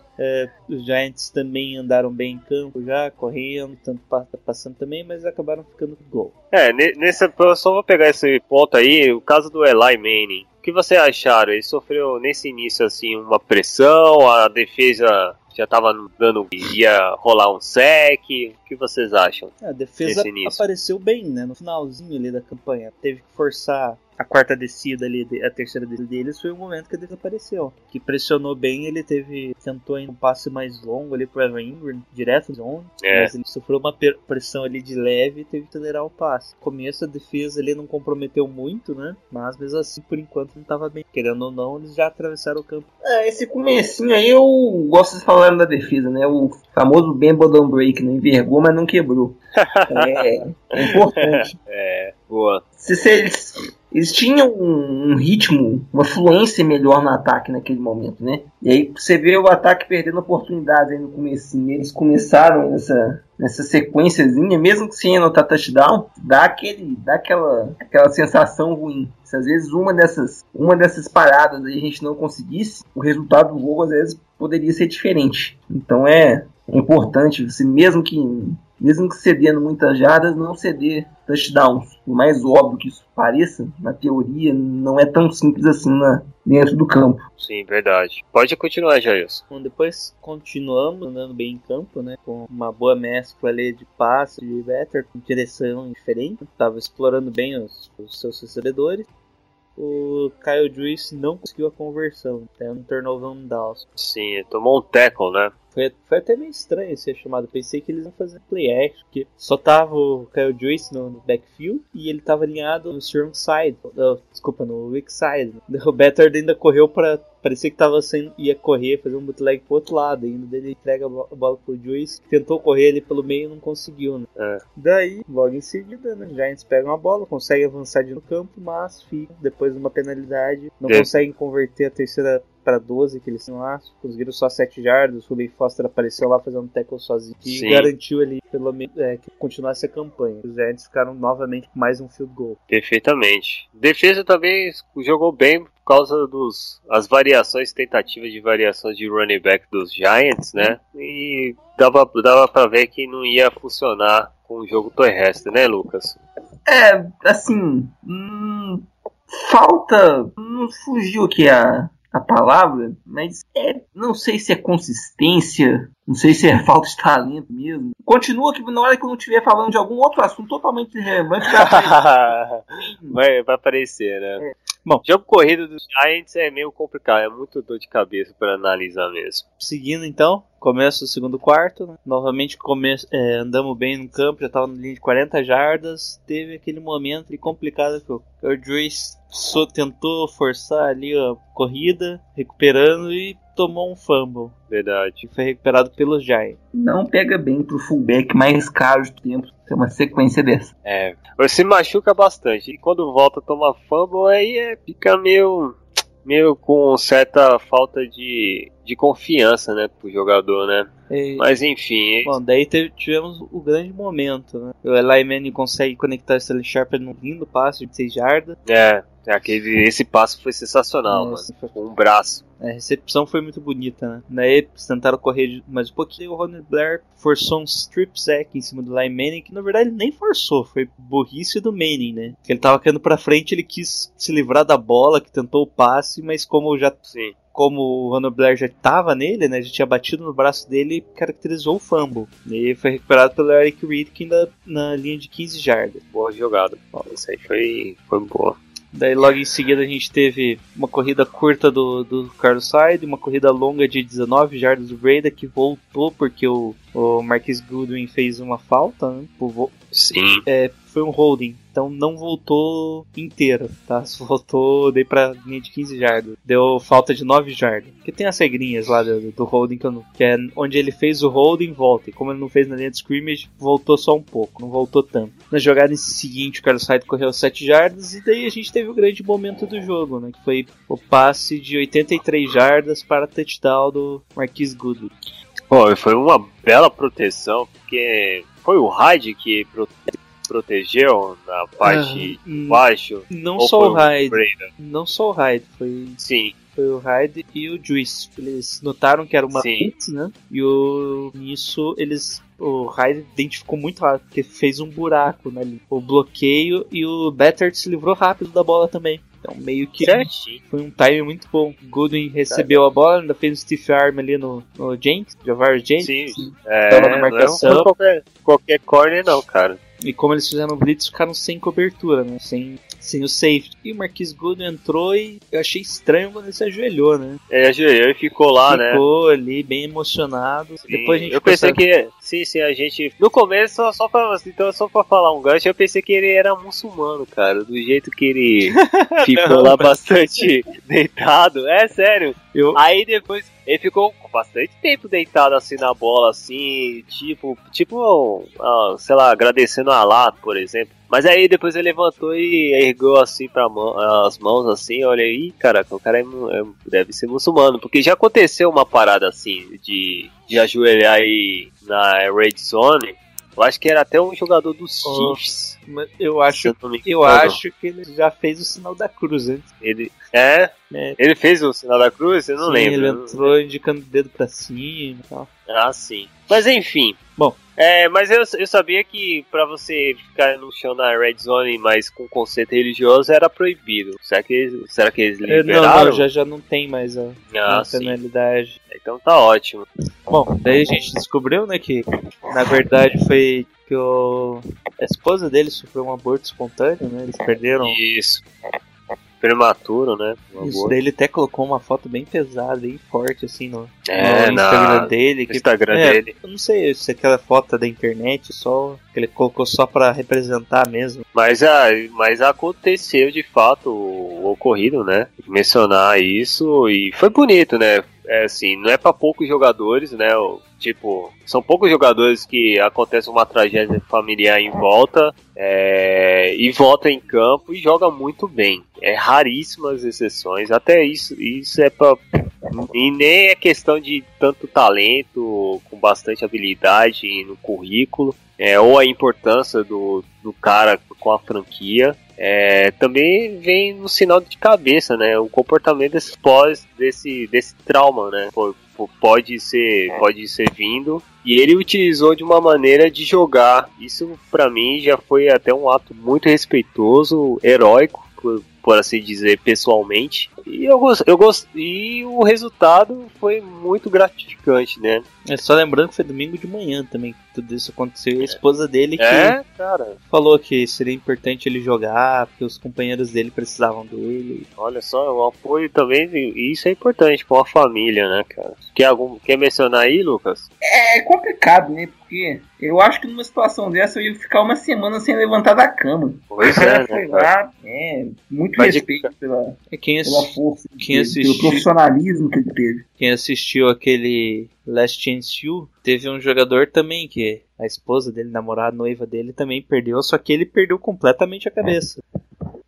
Os Giants também andaram bem em campo já, correndo, tanto pa- passando também, mas acabaram ficando com gol. É, ne- nesse, eu só vou pegar esse ponto aí, o caso do Eli Manning. O que você acharam? Ele sofreu nesse início assim uma pressão, a defesa já tava dando. ia rolar um sec. O que vocês acham? A defesa apareceu bem, né? No finalzinho ali da campanha. Teve que forçar a quarta descida ali, a terceira descida deles, foi o momento que ele desapareceu. Que pressionou bem, ele teve. tentou um passe mais longo ali pro Evan Ingram, direto de zone. É. Mas ele sofreu uma pressão ali de leve e teve que acelerar o passe. No começo a defesa ali não comprometeu muito, né? Mas mesmo assim, por enquanto, não tava bem. Querendo ou não, eles já atravessaram o campo. É, esse comecinho aí eu gosto de falar da defesa, né? O famoso Ben Bodon Break, né? Envergou, mas não quebrou. É, é importante. Boa. Se, se eles, tinham um, um ritmo, uma fluência melhor no ataque naquele momento, né? E aí você vê o ataque perdendo oportunidades aí no comecinho. Eles começaram nessa, nessa sequenciazinha, mesmo que sem anotar touchdown, dá, aquele, dá aquela, aquela sensação ruim. Se às vezes uma dessas, uma dessas paradas aí a gente não conseguisse, o resultado do jogo às vezes poderia ser diferente. Então é, é importante, você mesmo que mesmo que cedendo muitas jardas, não ceder touchdowns. Por mais óbvio que isso pareça, na teoria não é tão simples assim na, dentro do campo. Sim, verdade. Pode continuar, Jailson. Bom, depois continuamos andando bem em campo, né? Com uma boa mescla ali de passe, de better, com direção diferente. Tava explorando bem os, os seus recebedores. o Kyle Juice não conseguiu a conversão, até um turnover um Dawson. Sim, tomou um tackle, né? Foi, foi até meio estranho ser chamado. Pensei que eles iam fazer play action, porque só tava o Kyle Juice no, no backfield e ele tava alinhado no strong side, oh, desculpa, no weak side. O Better ainda correu para parecia que tava sendo, ia correr, fazer um bootleg pro outro lado, ainda dele entrega a bola pro Juice, tentou correr ali pelo meio e não conseguiu, né? É. Daí, logo em seguida, né, Giants pegam a bola, conseguem avançar de no campo, mas fica depois de uma penalidade, não É. conseguem converter a terceira para 12 que eles tinham lá, conseguiram só 7 jardas, o Ruben Foster apareceu lá fazendo tackle sozinho e Sim. garantiu ali pelo menos é, que continuasse a campanha. Os Giants ficaram novamente com mais um field goal. Perfeitamente. Defesa também jogou bem por causa dos as variações, tentativas de variações de running back dos Giants, né? E dava, dava pra ver que não ia funcionar com o jogo terrestre, né, Lucas? É, assim. hum, falta. Não fugiu aqui a, a palavra, mas é. Não sei se é consistência. Não sei se é falta de talento mesmo. Continua que na hora que eu não estiver falando de algum outro assunto totalmente irrelevante, vai aparecer. vai, vai aparecer, né? Bom. jogo corrido dos Giants é meio complicado, é muito dor de cabeça para analisar mesmo. Seguindo então, começa o segundo quarto, né? novamente come é, andamos bem no campo, já estava na linha de 40 jardas, teve aquele momento ali complicado que o so, tentou forçar ali a corrida, recuperando e tomou um fumble, Verdade. foi recuperado pelos Giants. Não pega bem pro fullback mais caro de tempo ter uma sequência dessa. É, você machuca bastante. E quando volta a tomar fumble, aí é, fica meio, meio com certa falta de, de confiança, né, pro jogador, né? E- Mas enfim, Bom, daí teve- tivemos o grande momento, né? O Eli Manning consegue conectar o Stanley Sharp num lindo passe de 6 jardas. é, aquele, esse passo foi sensacional, É, mano. foi- Com um braço. A recepção foi muito bonita, né? Daí eles tentaram correr mais um pouquinho. O Ronald Blair forçou um strip sack em cima do Eli Manning, que na verdade ele nem forçou, foi burrice do Manning, né? Que ele tava caindo pra frente, ele quis se livrar da bola, que tentou o passe, mas como já Sim. como o Ronald Blair já tava nele, né? Já tinha batido no braço dele caracterizou o fumble. E foi recuperado pelo Eric Reed, que ainda na linha de 15 jardas. Boa jogada. Isso aí foi, foi boa. Daí logo em seguida a gente teve uma corrida curta do, do Carlos Hyde, uma corrida longa de 19 jardas do Breda que voltou porque o, o Marquis Goodwin fez uma falta, né? Sim. é, foi um holding, então não voltou inteira, tá? Voltou daí pra linha de 15 jardas. Deu falta de 9 jardas. Porque tem as regrinhas lá do, do holding que, não- que é onde ele fez o holding, volta. E como ele não fez na linha de scrimmage, voltou só um pouco, não voltou tanto. Na jogada seguinte, o Carlos Hyde correu 7 jardas e daí a gente teve o grande momento do jogo, né? Que foi o passe de 83 jardas para touchdown do Marquis Goodwin. Foi uma bela proteção, porque foi o Hyde que prote- protegeu na parte de hum, baixo. Não só o Hyde, Breda? não só o Hyde, foi Sim, foi o Hyde e o Juice. Eles notaram que era uma Sim. blitz, né? E o, nisso eles. O Hyde identificou muito rápido, porque fez um buraco na linha. O bloqueio e o Better se livrou rápido da bola também. Então meio que foi um time muito bom. Goodwin recebeu a bola, ainda fez um stiff arm ali no, no James, Javar James. Sim, é, Tava na não é marcação. qualquer, qualquer corner não, cara. E como eles fizeram blitz, ficaram sem cobertura, né? Sem, sem o safety. E o Marquis Goodwin entrou e eu achei estranho quando ele se ajoelhou, né? Ele ajoelhou e ficou lá, né? Ficou ali bem emocionado. Sim, Depois a gente eu pensei ficou que. Sim, sim, a gente. No começo, só, só, pra, então, só pra falar um gancho, eu pensei que ele era muçulmano, cara. Do jeito que ele ficou Não, lá mas- bastante deitado. É sério. Eu- Aí depois ele ficou bastante tempo deitado assim na bola, assim, tipo, tipo, ah, sei lá, agradecendo a Allah, por exemplo. Mas aí depois ele levantou e ergueu assim para as mãos assim, olha aí, caraca, o cara é é- deve ser muçulmano, porque já aconteceu uma parada assim de, de ajoelhar aí na red zone. Eu acho que era até um jogador dos Oh, Chiefs. Eu acho, eu acho que ele já fez o sinal da cruz antes. Ele é, né? ele fez o sinal da cruz, eu não Sim, lembro. Ele entrou indicando o dedo pra cima e tal. Ah, sim. Mas enfim. Bom. É, mas eu, eu sabia que pra você ficar no chão na red zone, mas com conceito religioso, era proibido. Será que, eles- será que eles É, liberaram? não, não, já, já não tem mais a, Ah, a penalidade. Então tá ótimo. Bom, daí a gente descobriu, né, que na verdade foi que o, a esposa dele sofreu um aborto espontâneo, né? Eles perderam Isso. Prematuro, né? Isso daí ele até colocou uma foto bem pesada, bem forte, assim, no, É, no na- Instagram dele. no que- Instagram é, dele. Eu não sei se aquela foto é da internet, só que ele colocou só pra representar mesmo. Mas, ah, mas aconteceu de fato o ocorrido, né? Mencionar isso e foi bonito, né? É assim, não é pra poucos jogadores, né? O- Tipo, são poucos jogadores que acontece uma tragédia familiar em volta é, e volta em campo e joga muito bem. É raríssimas exceções. Até isso, isso é pra. E nem é questão de tanto talento, com bastante habilidade no currículo, é, ou a importância do, do cara com a franquia. É, também vem no sinal de cabeça, né? O comportamento desse pós, desse, desse trauma, né? Pode ser, pode ser vindo. E ele utilizou de uma maneira de jogar. Isso pra mim já foi até um ato muito respeitoso, heróico, por, por assim dizer, pessoalmente. E eu gost, eu gost, e o resultado foi muito gratificante, né? É só lembrando que foi domingo de manhã também que tudo isso aconteceu. E a esposa dele que É, cara. falou que seria importante ele jogar, porque os companheiros dele precisavam dele. Olha só, o apoio também, e isso é importante com a família, né, cara? Quer, algum, quer mencionar aí, Lucas? É complicado, né? Porque eu acho que numa situação dessa eu ia ficar uma semana sem levantar da cama. Pois é, né, cara? lá, é, muito Mas de- pela, É quem, pela força, quem dele, assistiu- pelo profissionalismo que ele teve. quem assistiu aquele Last Chance You, teve um jogador também que a esposa dele, namorada, noiva dele também perdeu, só que ele perdeu completamente a cabeça.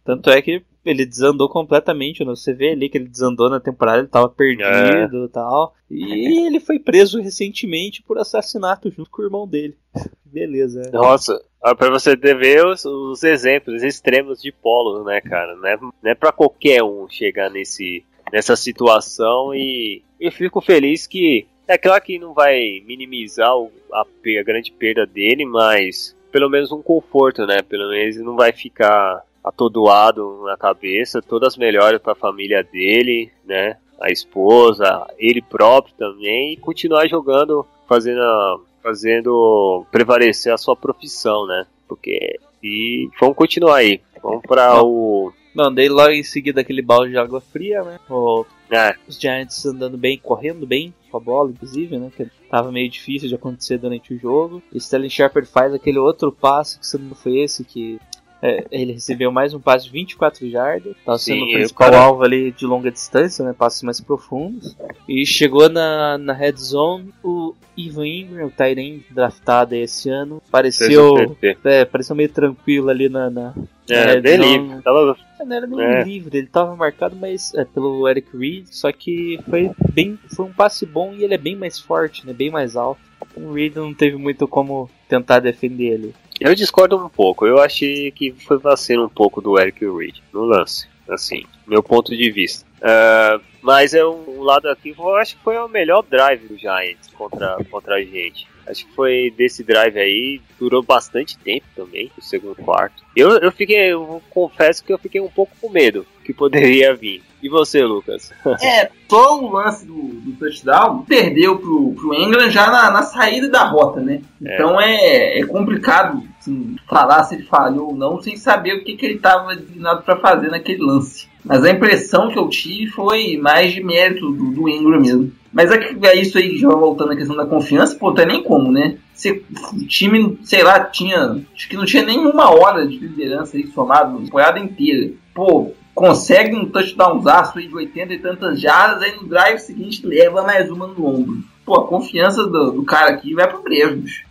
Tanto é que ele desandou completamente, né? você vê ali que ele desandou na temporada, ele tava perdido e tal. E ele foi preso recentemente por assassinato junto com o irmão dele. Beleza. né? Nossa, ó, pra você ver os, os exemplos extremos de polo, né, cara? Não é, é pra qualquer um chegar nesse, nessa situação e eu fico feliz que. É claro que não vai minimizar a, a grande perda dele, mas pelo menos um conforto, né? Pelo menos não vai ficar atordoado na cabeça. Todas as melhores pra família dele, né? A esposa, ele próprio também, e continuar jogando, fazendo a, fazendo prevalecer a sua profissão, né? Porque e vamos continuar aí. Vamos para o Não, daí logo em seguida aquele balde de água fria, né? O- é, os Giants andando bem, correndo bem com a bola, inclusive, né? Que tava meio difícil de acontecer durante o jogo. E Sterling Shepard faz aquele outro passe, que se não foi esse, que é, ele recebeu mais um passe de 24 jardas. Tava sendo Sim, o principal cara- alvo ali de longa distância, né? Passes mais profundos. E chegou na, na red zone o Ivan Ingram, o Tyrene draftado esse ano. Pareceu, é, pareceu meio tranquilo ali na, na, É, É, bem não- livre. Tava, não era nem É. livre, ele tava marcado mas é, pelo Eric Reed, só que foi bem, foi um passe bom e ele é bem mais forte, né, bem mais alto. O Reed não teve muito como tentar defender ele. Eu discordo um pouco. Eu achei que foi vacilo um pouco do Eric Reed no lance. Assim, meu ponto de vista. Ah, mas é um, um lado aqui, eu acho que foi o melhor drive do Giants contra, contra a gente. Acho que foi desse drive aí, durou bastante tempo também, o segundo quarto. Eu, eu fiquei, eu confesso que eu fiquei um pouco com medo que poderia vir. E você, Lucas? É, só o lance do, do touchdown perdeu pro, pro England já na, na saída da rota, né? É. Então é, é complicado assim, falar se ele falhou ou não sem saber o que, que ele estava designado para fazer naquele lance. Mas a impressão que eu tive foi mais de mérito do, do Ingram mesmo. Mas é, que- é isso aí, já voltando à questão da confiança, pô, não tem nem como, né? Se, o time, sei lá, tinha. Acho que não tinha nenhuma hora de liderança aí somado, apoiada inteira. Pô, consegue um touchdownzaço aí de 80 e tantas jardas, aí no drive seguinte leva mais uma no ombro. Pô, a confiança do, do cara aqui vai pro brejo, bicho.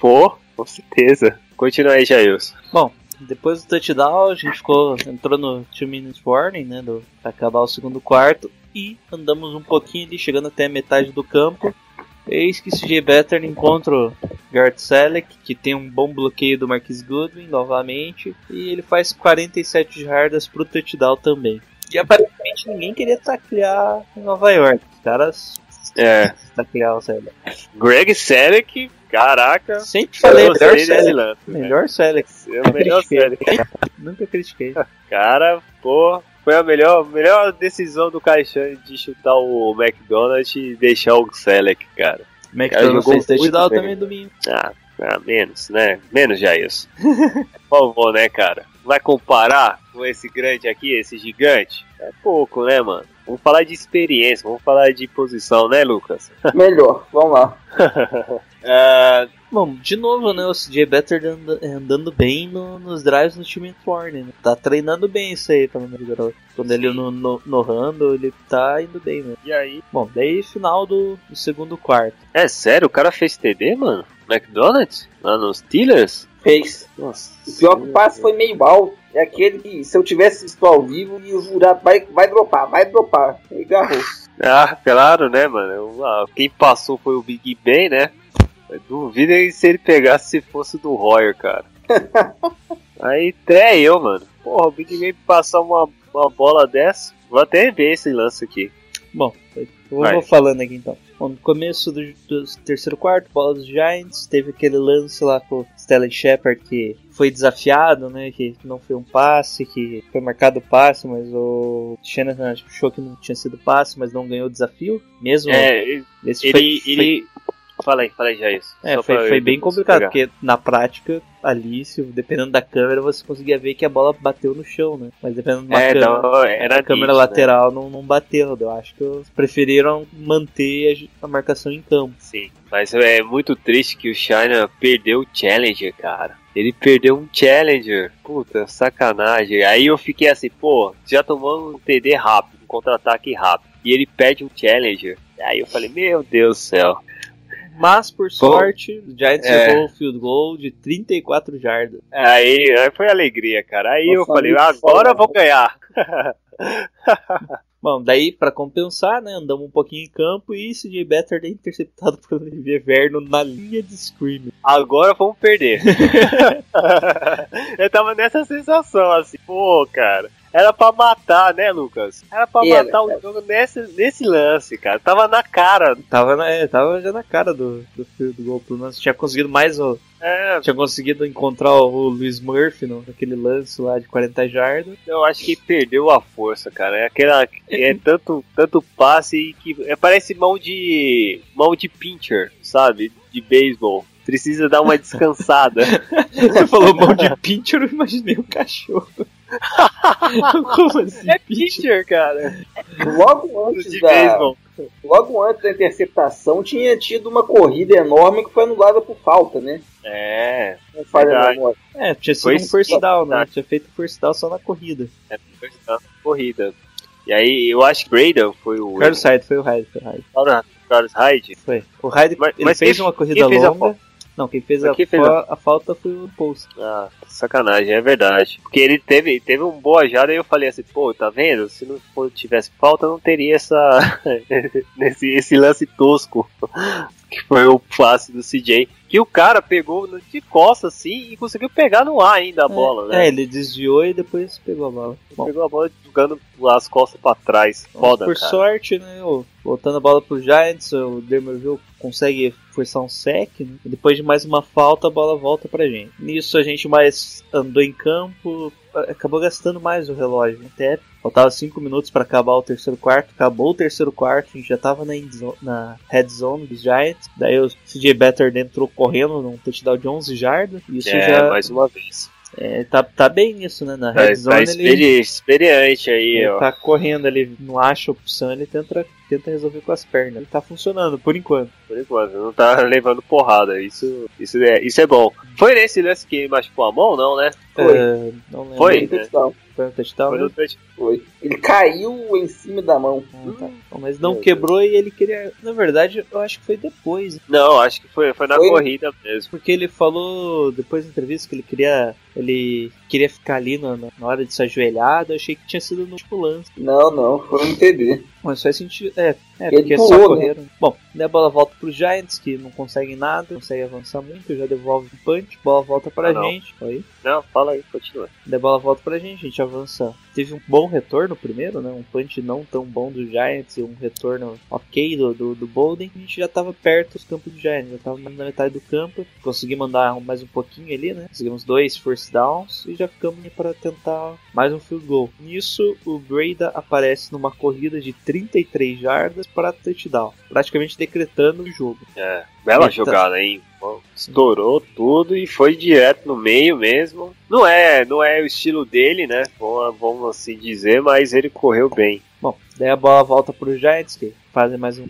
Pô, com certeza. Continua aí, Jailson. Bom, depois do touchdown a gente ficou, entrou no 2 minutes warning, né, do, pra acabar o segundo quarto e andamos um pouquinho ali, chegando até a metade do campo. Eis que CJ Better encontra o Gart Selleck, que tem um bom bloqueio do Marquis Goodwin novamente, e ele faz 47 jardas pro touchdown também. E aparentemente ninguém queria taclear em Nova York. Os caras É, taclear o Selleck. Greg Selleck, caraca. Sempre falei, melhor Selleck. lance. né? Melhor Selleck. É o melhor Critiquei. Selleck. Nunca critiquei. Cara, pô, foi a melhor, melhor decisão do Caixão de chutar o McDonald's e deixar o Selleck, cara. McDonald's fez touchdown também domingo. Ah, ah, menos, né? Menos já isso. Por favor, né, cara? vai comparar com esse grande aqui, esse gigante? É pouco, né, mano? Vamos falar de experiência, vamos falar de posição, né, Lucas? Melhor, vamos lá. Ah, Bom, de novo, né? O CJ Better andando, andando bem no- nos drives no time Warner, né? Tá treinando bem isso aí, pelo menos. garoto. Quando ele no, no, no handle, ele tá indo bem, né? e aí? Bom, daí final do, do segundo quarto. É sério, o cara fez TD, mano? McDonald's? Lá nos Steelers? Fez. Nossa. O pior que o passe foi meio alto. É aquele que, se eu tivesse visto ao vivo, ia jurar, vai, vai dropar, vai dropar. Ele agarrou. Ah, claro, né, mano? Eu- ah, Quem passou foi o Big Ben, né? Eu Duvido aí se ele pegasse se fosse do Royer, cara. aí até eu, mano. Porra, o Big Ben passar uma, uma bola dessa. Vou até ver esse lance aqui. Bom, eu vou, Vai. falando aqui então. Bom, no começo do, do terceiro quarto, bola dos Giants, teve aquele lance lá com o Stellan Shepard que foi desafiado, né? Que não foi um passe, que foi marcado o passe, mas o Shanahan achou que não tinha sido passe, mas não ganhou o desafio. Mesmo É, esse ele, foi, ele- Fala aí, fala aí já isso. É, Só foi, foi bem complicado, pegar. porque na prática, ali, se, dependendo da câmera, você conseguia ver que a bola bateu no chão, né? Mas dependendo de uma É, câmera, não, era a câmera nítido, né? lateral não, não bateu. Eu acho que eles preferiram manter a, a marcação em campo. Sim, mas é muito triste que o China perdeu o Challenger, cara. Ele perdeu um Challenger. Puta, sacanagem. Aí eu fiquei assim, pô, já tomou um TD rápido, um contra-ataque rápido. E ele perde um Challenger. Aí eu falei, meu Deus do céu. Mas, por sorte, o Giants É. levou o field goal de 34 jardas. Aí, aí foi alegria, cara. Aí eu Nossa, falei, muito agora eu vou ganhar. Bom, daí, pra compensar, né, andamos um pouquinho em campo e CJ Better é interceptado por Olivier Verno na linha de screaming. Agora vamos perder. eu tava nessa sensação, assim, pô, cara. Era pra matar, né, Lucas? Era pra Era, matar o jogo nesse, nesse lance, cara. Tava na cara. Tava, na- é, tava já na cara do, do field goal, pelo menos tinha conseguido mais o, É, tinha conseguido encontrar o Luiz Murphy no, naquele lance lá de 40 jardas. eu acho que perdeu a força, cara. É aquela. É tanto, tanto passe que. É, parece mão de. mão de pincher, sabe? De beisebol. Precisa dar uma descansada. Você falou mão de pincher, eu imaginei um cachorro. Como assim, é pincher? cara. Logo antes De da, beisebol. logo antes da interceptação, tinha tido uma corrida enorme que foi anulada por falta, né? É. Não falha. É, tinha sido Foi um first down, né? Tinha feito first down só na corrida. É na corrida. E aí, eu acho que Braden foi o. Carlos Hyde, foi o Hyde, foi o Hyde. Carlos- Hyde. Foi. O Hyde, Mas- ele mas fez quem- uma corrida quem fez a longa. Não, quem fez, a, quem fez fa- a falta foi o Post. Ah, sacanagem, é verdade. Porque ele teve, teve um boa jada e eu falei assim, pô, tá vendo? Se não for- tivesse falta, não teria essa. nesse, esse lance tosco. Que foi o passe do CJ. Que o cara pegou de costas assim e conseguiu pegar no ar ainda a bola, É, né? ele desviou e depois pegou a bola. Bom, Pegou a bola jogando as costas pra trás. Foda, por cara. sorte, né, voltando a bola pro Giants, o Demerville consegue forçar um sec, né, depois de mais uma falta, a bola volta pra gente. Nisso a gente mais andou em campo, acabou gastando mais o relógio, né, até faltava 5 minutos pra acabar o terceiro quarto, acabou o terceiro quarto, a gente já tava na, na head zone dos Giants, daí o CJ Better entrou correndo num touchdown de 11 jardas, e isso É, já mais uma vez. é, tá, tá bem nisso, né, na Tá, tá zone ele... experi- experiente aí, Ele ó. tá correndo, ele não acha opção, ele tenta, tenta resolver com as pernas. Ele tá funcionando, por enquanto. Por enquanto, não tá levando porrada. Isso, isso, é, isso é bom. Foi nesse lance que ele machucou a mão, não, né? Foi. É, não lembro. Foi? Foi, touchdown. Foi um touchdown, Foi né? no Foi. Ele caiu em cima da mão. Ah, tá. Bom, Mas não quebrou e ele queria. Na verdade, eu acho que foi depois. Não, acho que foi, foi na Foi? corrida mesmo. Porque ele falou depois da entrevista que ele queria. Ele queria ficar ali na, na hora de se ajoelhar. Eu achei que tinha sido no último lance. Não, não, foi um TD. Mas faz sentido. É, é Ele porque pulou, só né? correram. Bom, daí a bola volta pro Giants, que não conseguem nada, não consegue avançar muito, já devolve o punch, bola volta pra Ah, não. gente. Aí, Não, fala aí, continua. daí a bola volta pra gente, a gente avança. Teve um bom retorno primeiro, né? Um punch não tão bom do Giants e um retorno ok do, do, do Bolden. A gente já tava perto dos campos do Giants, já tava na metade do campo. Consegui mandar mais um pouquinho ali, né? Conseguimos dois first downs e já ficamos para tentar mais um field goal. Nisso, o Breda aparece numa corrida de 33 jardas para touchdown, praticamente decretando o jogo. É. Bela Eita. jogada, hein? Estourou tudo e foi direto no meio mesmo. Não é, não é o estilo dele, né? Vamos, vamos assim dizer, mas ele correu bem. Bom, daí a bola volta pro Giants, que fazem mais um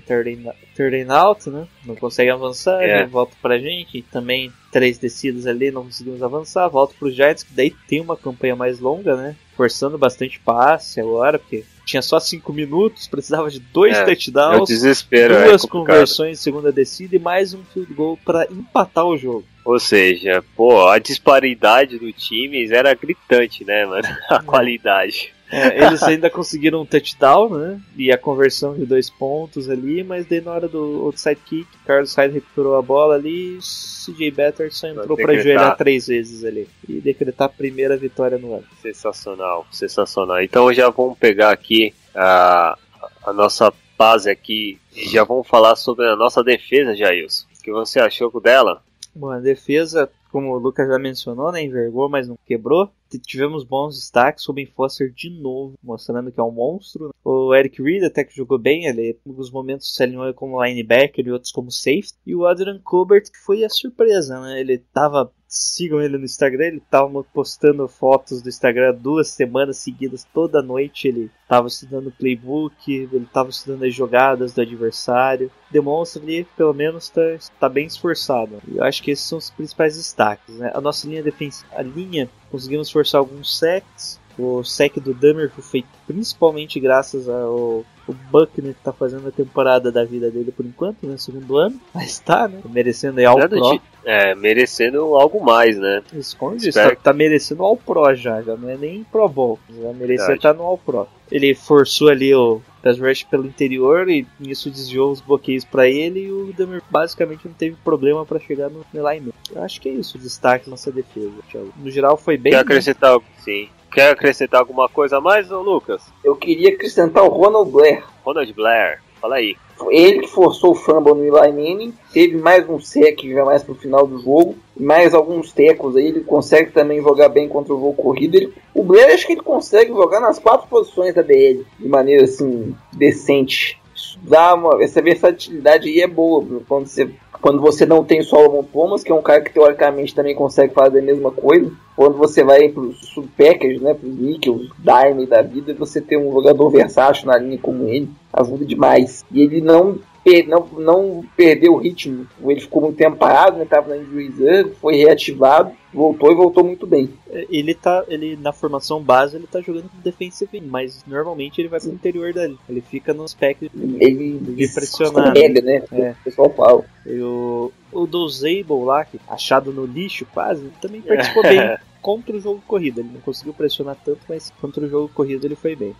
and out, né? Não conseguem avançar, É. daí volta pra gente. Também três descidas ali, não conseguimos avançar. Volta pro Giants, que daí tem uma campanha mais longa, né? Forçando bastante passe agora, porque tinha só cinco minutos, precisava de dois É, É touchdowns, é duas complicado. conversões de segunda descida e mais um field goal pra empatar o jogo. Ou seja, pô, a disparidade do time era gritante, né, mano? A qualidade. É, eles ainda conseguiram um touchdown, né? E a conversão de dois pontos ali, mas daí na hora do outside kick, Carlos Hyde recuperou a bola ali, CJ Better só entrou pra decretar. ajoelhar três vezes ali e decretar a primeira vitória no ano. Sensacional, sensacional. Então já vamos pegar aqui a, a nossa base aqui e já vamos falar sobre a nossa defesa, Jailson. O que você achou dela? Bom, a defesa, como o Lucas já mencionou, né, envergou, mas não quebrou. Tivemos bons destaques, Ruben Foster de novo, mostrando que é um monstro. O Eric Reed até que jogou bem, ele em alguns momentos se alinhou como linebacker e outros como safety. E o Adrian Colbert, que foi a surpresa, né, ele tava... Sigam ele no Instagram, ele tava postando fotos do Instagram duas semanas seguidas, toda noite ele tava estudando playbook, ele tava estudando as jogadas do adversário. Demonstra ali, pelo menos, tá, tá bem esforçado. Eu acho que esses são os principais destaques. Né? A nossa linha defensiva, a linha, conseguimos forçar alguns sacks. O sec do Dummer foi feito principalmente graças ao o Buckner que tá fazendo a temporada da vida dele por enquanto, né? Segundo ano. Mas tá, né? Merecendo aí Nada Pro. é, merecendo algo mais, né? Esconde isso, tá, tá merecendo All Pro já, já não é nem Pro Bowl, já merecia estar no All Pro. Ele forçou ali o pass rush pelo interior e isso desviou os bloqueios pra ele e o Dummer basicamente não teve problema pra chegar no no alignment. Eu acho que é isso, o destaque nossa defesa, Thiago. No geral foi bem. Quer acrescentar, sim. Quer acrescentar alguma coisa a mais, ô Lucas? Eu queria acrescentar o Ronald Blair. Ronald Blair, fala aí. Ele que forçou o fumble no Eli Manning, teve mais um sec já mais pro final do jogo, mais alguns tecos aí, ele consegue também jogar bem contra o jogo corrido. Ele- o Blair acho que ele consegue jogar nas quatro posições da BL de maneira assim decente. Dá uma, essa versatilidade aí é boa quando você quando você não tem o Solomon Thomas, que é um cara que teoricamente também consegue fazer a mesma coisa, quando você vai para os subpackers, né, para os nickels, dime da vida, você ter um jogador versátil na linha como ele, ajuda demais. E ele não, per- não, não perdeu o ritmo, ele ficou muito tempo parado, né, estava na injury reserve, foi reativado, voltou e voltou muito bem. Ele tá, ele na formação base ele tá jogando com defensive end, mas normalmente ele vai pro interior dali. Ele fica nos packs Ele De pressionar. escorrega, né, É. o pessoal fala. E o, o Dozable lá, que achado no lixo quase, também participou bem contra o jogo corrido. Ele não conseguiu pressionar tanto, mas contra o jogo corrido ele foi bem.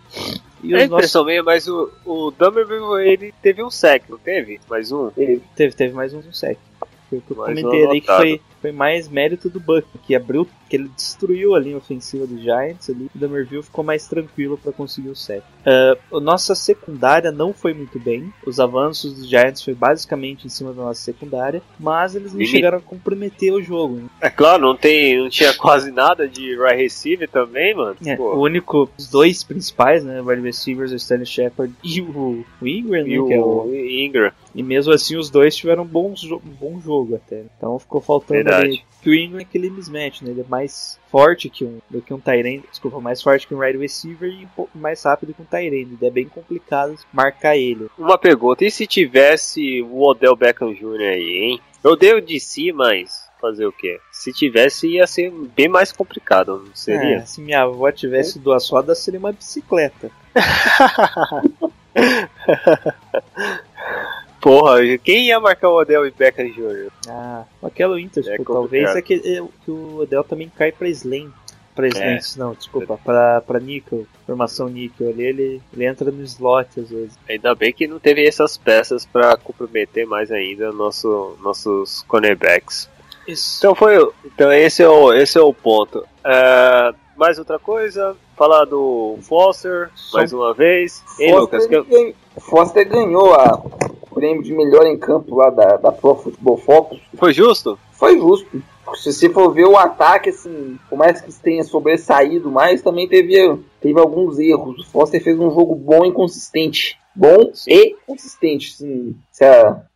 E os nossos, impressão minha, mas o, o Dummerville, ele teve um sec, não teve? Mais um? teve, teve mais um sec. Eu comentei ali que foi, foi mais mérito do Buck, que abriu, que ele destruiu a linha ofensiva dos Giants ali. O Dummerville ficou mais tranquilo para conseguir o sec. Ah, a nossa secundária não foi muito bem. Os avanços dos Giants foi basicamente em cima da nossa secundária, mas eles não Limite. chegaram a comprometer o jogo. né? É claro, não, tem, não tinha quase nada de right receiver também, mano. É, o único, os dois principais, né, wide receivers, o Stanley Shepard e o, o Ingram, né, e que é o o, Ingram. e mesmo assim os dois tiveram bons jo- um bom jogo até. Então ficou faltando Verdade. que o Ingram é aquele mismatch, né, ele é mais forte que um, do que um Tyrant, desculpa, mais forte que um wide receiver e um pouco mais rápido que um Tyrant, é bem complicado marcar ele. Uma pergunta, e se tivesse o Odell Beckham Jr. aí, hein? Eu dei o de si, mas fazer o quê? Se tivesse, ia ser bem mais complicado, não seria? É, se minha avó tivesse duas rodas, seria uma bicicleta. Porra, quem ia marcar o Odell Beckham Jr.? Ah, aquela Inter, É tipo, talvez é que, é, que o Odell também cai pra Slam. Pra Slam, É. não, desculpa, pra, pra Nickel, formação Nickel ali, ele, ele entra no slot às vezes. Ainda bem que não teve essas peças pra comprometer mais ainda nosso, nossos cornerbacks. Isso. Então foi, o- então esse é o, esse é o ponto. É, mais outra coisa, falar do Foster Só- mais uma vez. Hein, Lucas? Foster, Que- ganhou- Foster ganhou a, prêmio de melhor em campo lá da, da Pro Football Focus. foi justo? Foi justo. Se você for ver o ataque, assim, por mais que tenha sobressaído mais, também teve, teve alguns erros. O Foster fez um jogo bom e consistente. bom e consistente, assim,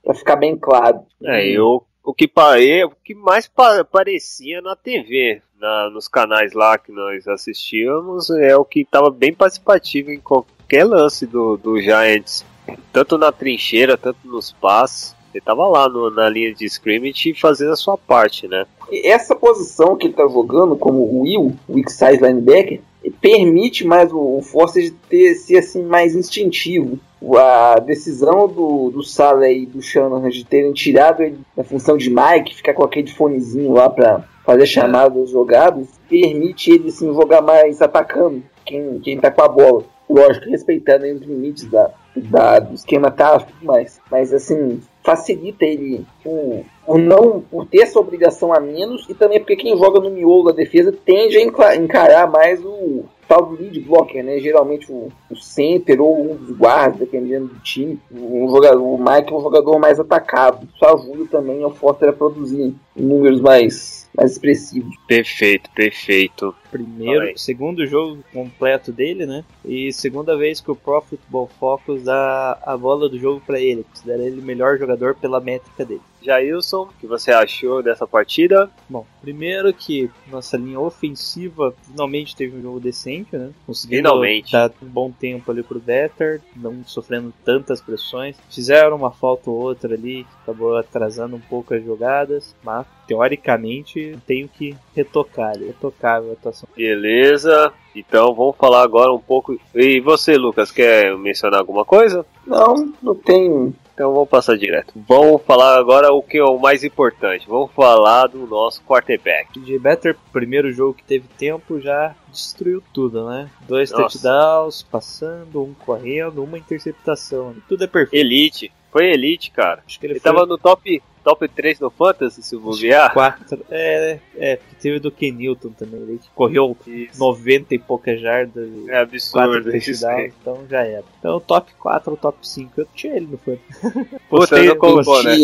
pra ficar bem claro. É, eu, o que, pare, o que mais pa- parecia na TV, na, nos canais lá que nós assistíamos, é o que estava bem participativo em qualquer lance do, do Giants. Tanto na trincheira, tanto nos passes. Ele tava lá no- na linha de scrimmage fazendo a sua parte, né? Essa posição que ele tá jogando, como o Will, weak side linebacker, permite mais o, o Foster ter, ser assim, mais instintivo. A decisão do, do Sala e do Shanahan de terem tirado ele da função de Mike, ficar com aquele fonezinho lá pra fazer chamadas jogadas, permite ele assim, jogar mais atacando quem, quem tá com a bola. Lógico, respeitando os limites da, da- do esquema tático mais. Mas assim, facilita ele por, por não por ter essa obrigação a menos e também porque quem joga no miolo da defesa tende a enca- encarar mais o tal do lead blocker, né? Geralmente o, o center ou um dos guardas, dependendo do time. Um jogador, o Mike é um jogador mais atacado. Isso ajuda também ao Foster a produzir números mais, mais expressivos. Perfeito, perfeito. Primeiro, segundo jogo completo dele, né? E segunda vez que o Pro Football Focus dá a bola do jogo pra ele, considera ele o melhor jogador pela métrica dele. Jailson, o que você achou dessa partida? Bom, primeiro que nossa linha ofensiva finalmente teve um jogo decente, né? Conseguindo Finalmente. dar um bom tempo ali pro Better, não sofrendo tantas pressões. Fizeram uma falta ou outra ali, acabou atrasando um pouco as jogadas, mas teoricamente tenho que retocar, retocável a atuação. Beleza. Então vamos falar agora um pouco. E você, Lucas, quer mencionar alguma coisa? Não, não tem. Então vamos passar direto. Vamos falar agora o que é o mais importante. Vamos falar do nosso quarterback. DJ Better, primeiro jogo que teve tempo, já destruiu tudo, né? Dois Nossa. touchdowns, passando, um correndo, uma interceptação. Tudo é perfeito. Elite. Foi elite, cara. Acho que ele, Ele foi tava no top, top 3 no Fantasy, se bobear. quatro. É, é, porque teve do Ken Newton também. Ele correu Isso. 90 e poucas jardas. É Quatro absurdo isso aí. então já era. Então, top 4 ou top 5. Eu tinha ele no Fantasy. Puta, Apostei, não colocou, né?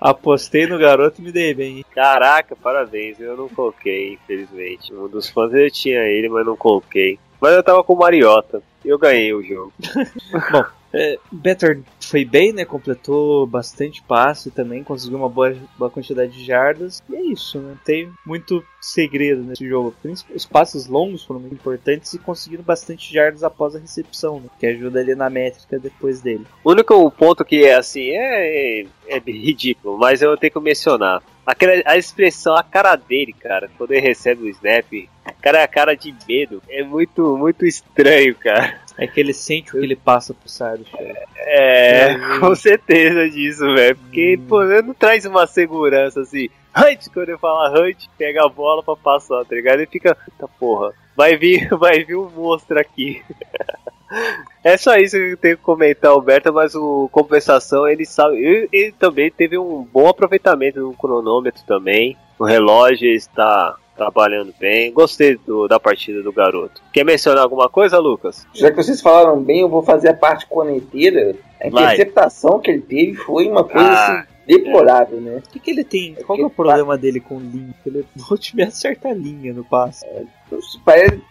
Apostei no garoto e me dei bem. Caraca, parabéns. Eu não coloquei, infelizmente. Um dos fãs eu tinha ele, mas não coloquei. Mas eu tava com o Mariota. E eu ganhei o jogo. É, Better foi bem, né? Completou bastante passe também, conseguiu uma boa, boa quantidade de jardas. E é isso, né? Tem muito segredo nesse jogo. Os passes longos foram muito importantes e conseguiram bastante jardas após a recepção, né? Que ajuda ali na métrica depois dele. O único ponto que é assim, é, é, é ridículo, mas eu tenho que mencionar. Aquela, a expressão, a cara dele, cara, quando ele recebe o snap, cara, a cara de medo. É muito, muito estranho, cara. É que ele sente o que ele passa pro Sardo. É, com certeza disso, velho. Porque, pô, ele não traz uma segurança assim. Hunt, quando ele fala Hunt, pega a bola pra passar, tá ligado? Ele fica, eita porra, vai vir, vai vir um monstro aqui. É só isso que eu tenho que comentar, Alberto, mas o compensação, ele sabe. Ele, ele também teve um bom aproveitamento no cronômetro também. O relógio está trabalhando bem. Gostei do- da partida do garoto. Quer mencionar alguma coisa, Lucas? Já que vocês falaram bem, eu vou fazer a parte corneteira. A Vai. interceptação que ele teve foi uma coisa Ah, assim, deplorável, né? O que, que ele tem? Qual que é o problema dele com linha? Ele no time acerta a linha no passe. Isso Parece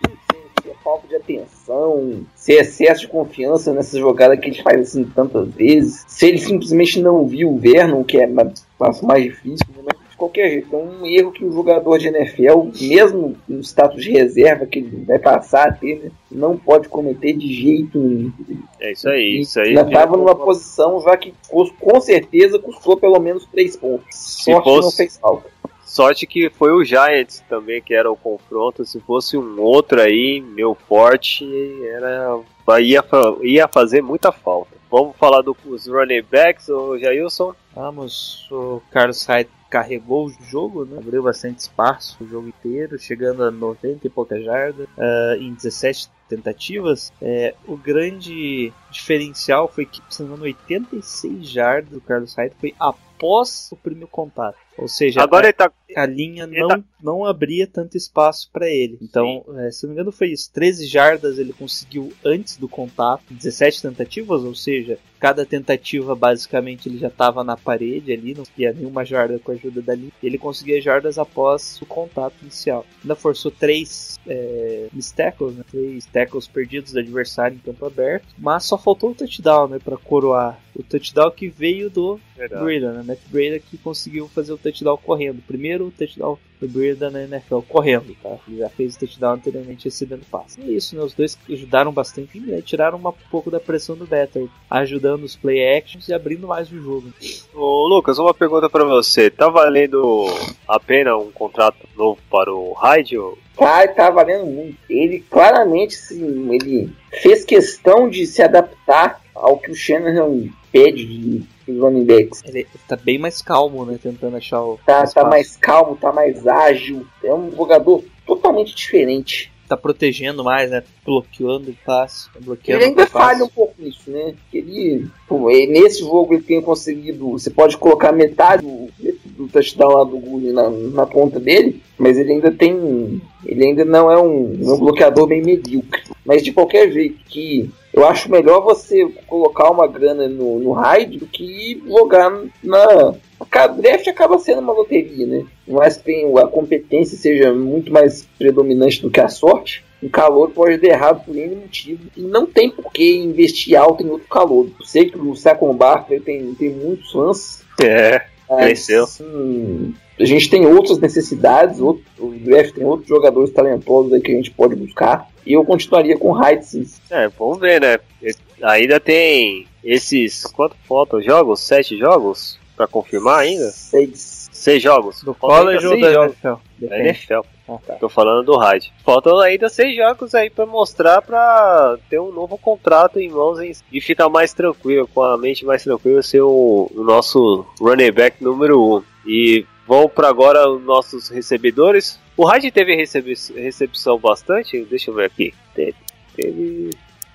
que é falta de atenção, ser excesso de confiança nessa jogada que ele faz assim tantas vezes. Se ele simplesmente não viu o Vernon, que é mais, mais difícil, né? De qualquer jeito, é um erro que o jogador de NFL, mesmo no status de reserva que ele vai passar a ter, né, não pode cometer de jeito nenhum. É isso aí, isso aí. Já estava numa posição já que com certeza custou pelo menos três pontos. Sorte fosse- não fez falta. Sorte que foi o Giants também, que era o confronto. Se fosse um outro aí, meu forte, era, ia, ia fazer muita falta. Vamos falar dos running backs, o Jailson? Vamos, o Carlos Hyde carregou o jogo, né? abriu bastante espaço o jogo inteiro, chegando a 90 e poucas jardas ah, em 17 tentativas. É, o grande diferencial foi que, engano, 86 jardas do Carlos Hyde foi após o primeiro contato. Ou seja, Agora ele tá. a, a linha não, tá- não abria tanto espaço para ele. Então, é, se não me engano, foi isso. 13 jardas ele conseguiu antes do contato, 17 tentativas, ou seja, cada tentativa basicamente ele já estava na parede ali, não conseguia nenhuma jarda com a ajuda da linha. Ele conseguia jardas após o contato inicial. Ainda forçou três é, miss tackles, né? três tackles perdidos do adversário em campo aberto, mas só faltou o touchdown, né, para coroar. O touchdown que veio do Verdade. Breda, né? Matt Breda que conseguiu fazer o touchdown correndo. Primeiro touchdown do Breda na NFL correndo, tá? Ele já fez o touchdown anteriormente recebendo passe. E é isso, né? Os dois ajudaram bastante, né? tiraram um pouco da pressão do Better, ajudando os play actions e abrindo mais o jogo. Ô, Lucas, uma pergunta pra você. Tá valendo a pena um contrato novo para o Hyde? ou- Tá, tá valendo muito. Ele claramente, sim, ele fez questão de se adaptar ao que o Shanahan pede de running backs. Ele, tá bem mais calmo, né? Tentando achar o. Tá, tá mais calmo, tá mais ágil. É um jogador totalmente diferente. Tá protegendo mais, né? Bloqueando o passe. Bloqueando Ele ainda falha um pouco nisso, né? Ele, pô, ele- nesse jogo ele tem conseguido. Você pode colocar metade do, do touchdown lá do Gulli na, na ponta dele, mas ele ainda tem. Ele ainda não é um, um bloqueador bem medíocre. Mas de qualquer jeito, que eu acho melhor você colocar uma grana no, no raid do que jogar na. A draft acaba sendo uma loteria, né? Mas tem a competência seja muito mais predominante do que a sorte. Um calor pode dar errado por N motivo. E não tem por que investir alto em outro calor. Eu sei que o Saquon Barkley tem, tem muitos fãs. É, Cresceu. hum, a gente tem outras necessidades. Outro, o draft tem outros jogadores talentosos aí que a gente pode buscar. E eu continuaria com sim. é, vamos ver, né? Ainda tem esses. Quanto faltam jogos? Sete jogos? Pra confirmar ainda? Seis. Seis jogos. Do college ou da jogos. NFL? Da. NFL. Ah, tá. Tô falando do Hyde. Faltam ainda seis jogos aí pra mostrar pra ter um novo contrato em mãos hein, e ficar mais tranquilo, com a mente mais tranquila, ser o, o nosso running back número um. E vamos pra agora os nossos recebedores. O Hyde teve recebe- recepção bastante? Deixa eu ver aqui. Teve. Teve.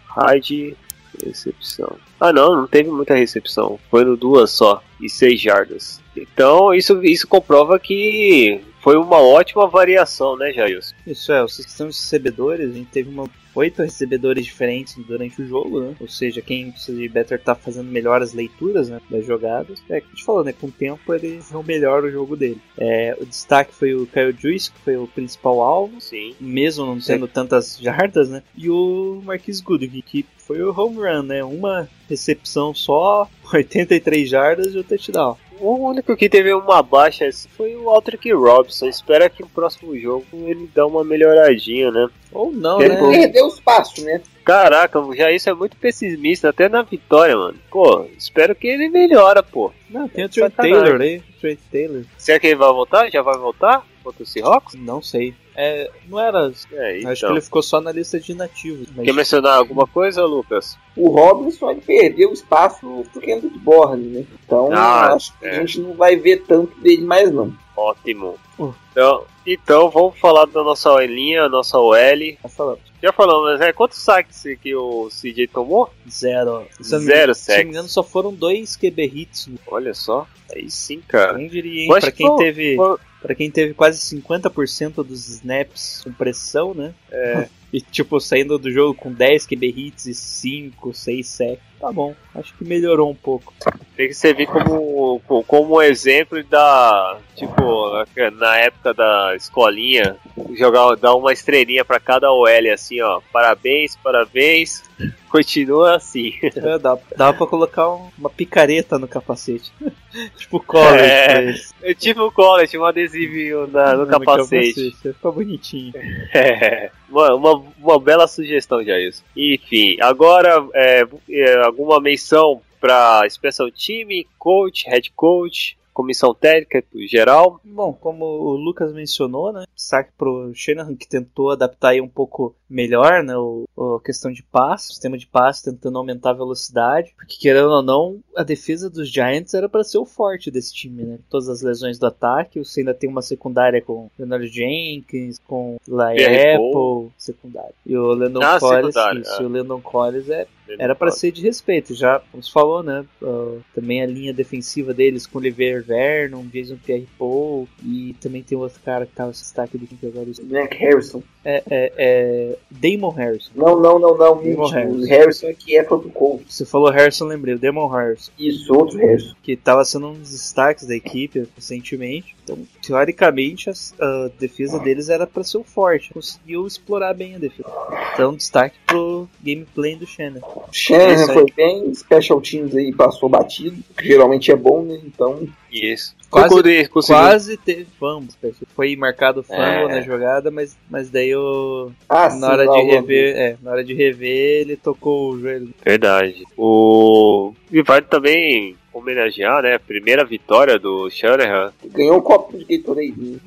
Hyde. Recepção. Ah não, não teve muita recepção. Foi no duas só. E seis jardas. Então isso, isso comprova que foi uma ótima variação, né, Jailson? Isso é, os questão de recebedores, a gente teve uma, oito recebedores diferentes durante o jogo, né? Ou seja, quem o Better tá fazendo melhor as leituras né, das jogadas. É, que a gente falou, né? Com o tempo ele não melhora o jogo dele. É, o destaque foi o Kyle Juice, que foi o principal alvo, Sim. mesmo não tendo tantas jardas, né? E o Marquis Goodwin, que foi o home run, né? Uma recepção só, 83 jardas e o touchdown. O único que teve uma baixa assim foi o Aldrich Robson. Espera que no próximo jogo ele dá uma melhoradinha, né? Ou não, É né? bom. Perdeu espaço, né? Caraca, já isso é muito pessimista, até na vitória, mano. Pô, espero que ele melhora, pô. Não, tem o Trey. Taylor aí. Trey Taylor. Será que ele vai voltar? Já vai voltar? Contra o Seahawks? Não sei. É, não era. É, Acho que então. ele ficou só na lista de nativos. Mas Quer mencionar alguma coisa, Lucas? O Robinson ele perdeu espaço pro Kendrick Bourne, né? Então Ah, acho que é. a gente não vai ver tanto dele mais não. Ótimo. Uh. Então, então vamos falar da nossa linha, nossa OL. tá falando. Já falamos, né? Quantos saques que o CJ tomou? Zero. Se Zero Se eu não me sacks. engano, só foram dois QB hits. né? Olha só. Aí sim, cara. Quem diria, hein? Mas Pra quem, foi- teve, foi- pra quem teve quase 50% dos snaps com pressão, né? É. E tipo, saindo do jogo com 10 QB hits e 5, 6 sacks. Tá bom. Acho que melhorou um pouco. Tem que servir como, co- como exemplo da. Tipo, na época da escolinha, jogar, dar uma estrelinha pra cada OL assim, ó. Parabéns, parabéns. Continua assim. É, dá, dá pra colocar um- uma picareta no capacete. tipo college É. tive um college, um adesivinho na- no capacete. Vai ficar bonitinho. É, uma, uma, uma bela sugestão, Jair. Enfim, agora é, é, alguma menção para Special Time, Coach, Head Coach, Comissão Técnica geral. Bom, como o Lucas mencionou, né? Saque pro Shanahan que tentou adaptar aí um pouco melhor, né? O, a questão de passe, o sistema de passe tentando aumentar a velocidade. Porque querendo ou não, a defesa dos Giants era para ser o forte desse time, né? Todas as lesões do ataque, você ainda tem uma secundária com Leonard Jenkins, com Laia Apple, secundária. E o Landon Ah, Collins, isso, é. o Landon Collins é Era pra ser de respeito, já, como você falou, né? Uh, também a linha defensiva deles com Oliver Vernon, Jason Pierre-Paul e também tem outro cara que tava no destaque do time agora. Mac Harrison. É, é, é Damon Harrison. Não, não, não, não. Damon Harrison. Harrison. O Harrison é que é foi pro Colts. Você falou Harrison, lembrei, o Damon Harrison. Isso, outro Harrison. que estava sendo um dos destaques da equipe recentemente. Então, teoricamente, a, a defesa deles era para ser o forte. Conseguiu explorar bem a defesa. Então, destaque pro gameplay do Shannon. O Shanahan foi bem, Special Teams aí passou batido, que geralmente é bom, né? Então, Isso. Quase- Quase teve fumble. Foi marcado fumble É. na jogada, mas, mas daí o, ah, na hora lá de rever, é, na hora de rever, ele tocou o joelho. Verdade. O. E vale também homenagear, né? a Primeira vitória do Shanahan. Ganhou um copo de Gatorade né.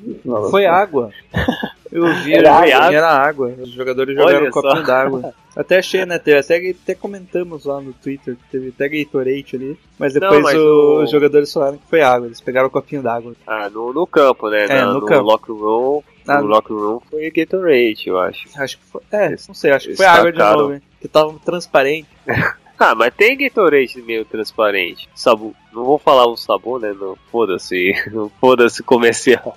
Foi água. Eu vi, Era era, água? era água. Os jogadores Olha jogaram um copinho d'água. Até achei, né? Teve, até, até comentamos lá no Twitter que teve até Gatorade ali. Mas depois Não, mas o- o- os jogadores falaram que foi água. Eles pegaram o copinho d'água. Ah, no, no campo, né? É, no no campo. locker room. Ah, no locker room foi Gatorade, eu acho. Acho que foi. É, não sei, acho que foi água de novo, hein? Que tava transparente. Ah, mas tem Gatorade meio transparente. Sabu... Não vou falar o sabor, né? Não, foda-se. Não foda-se comercial.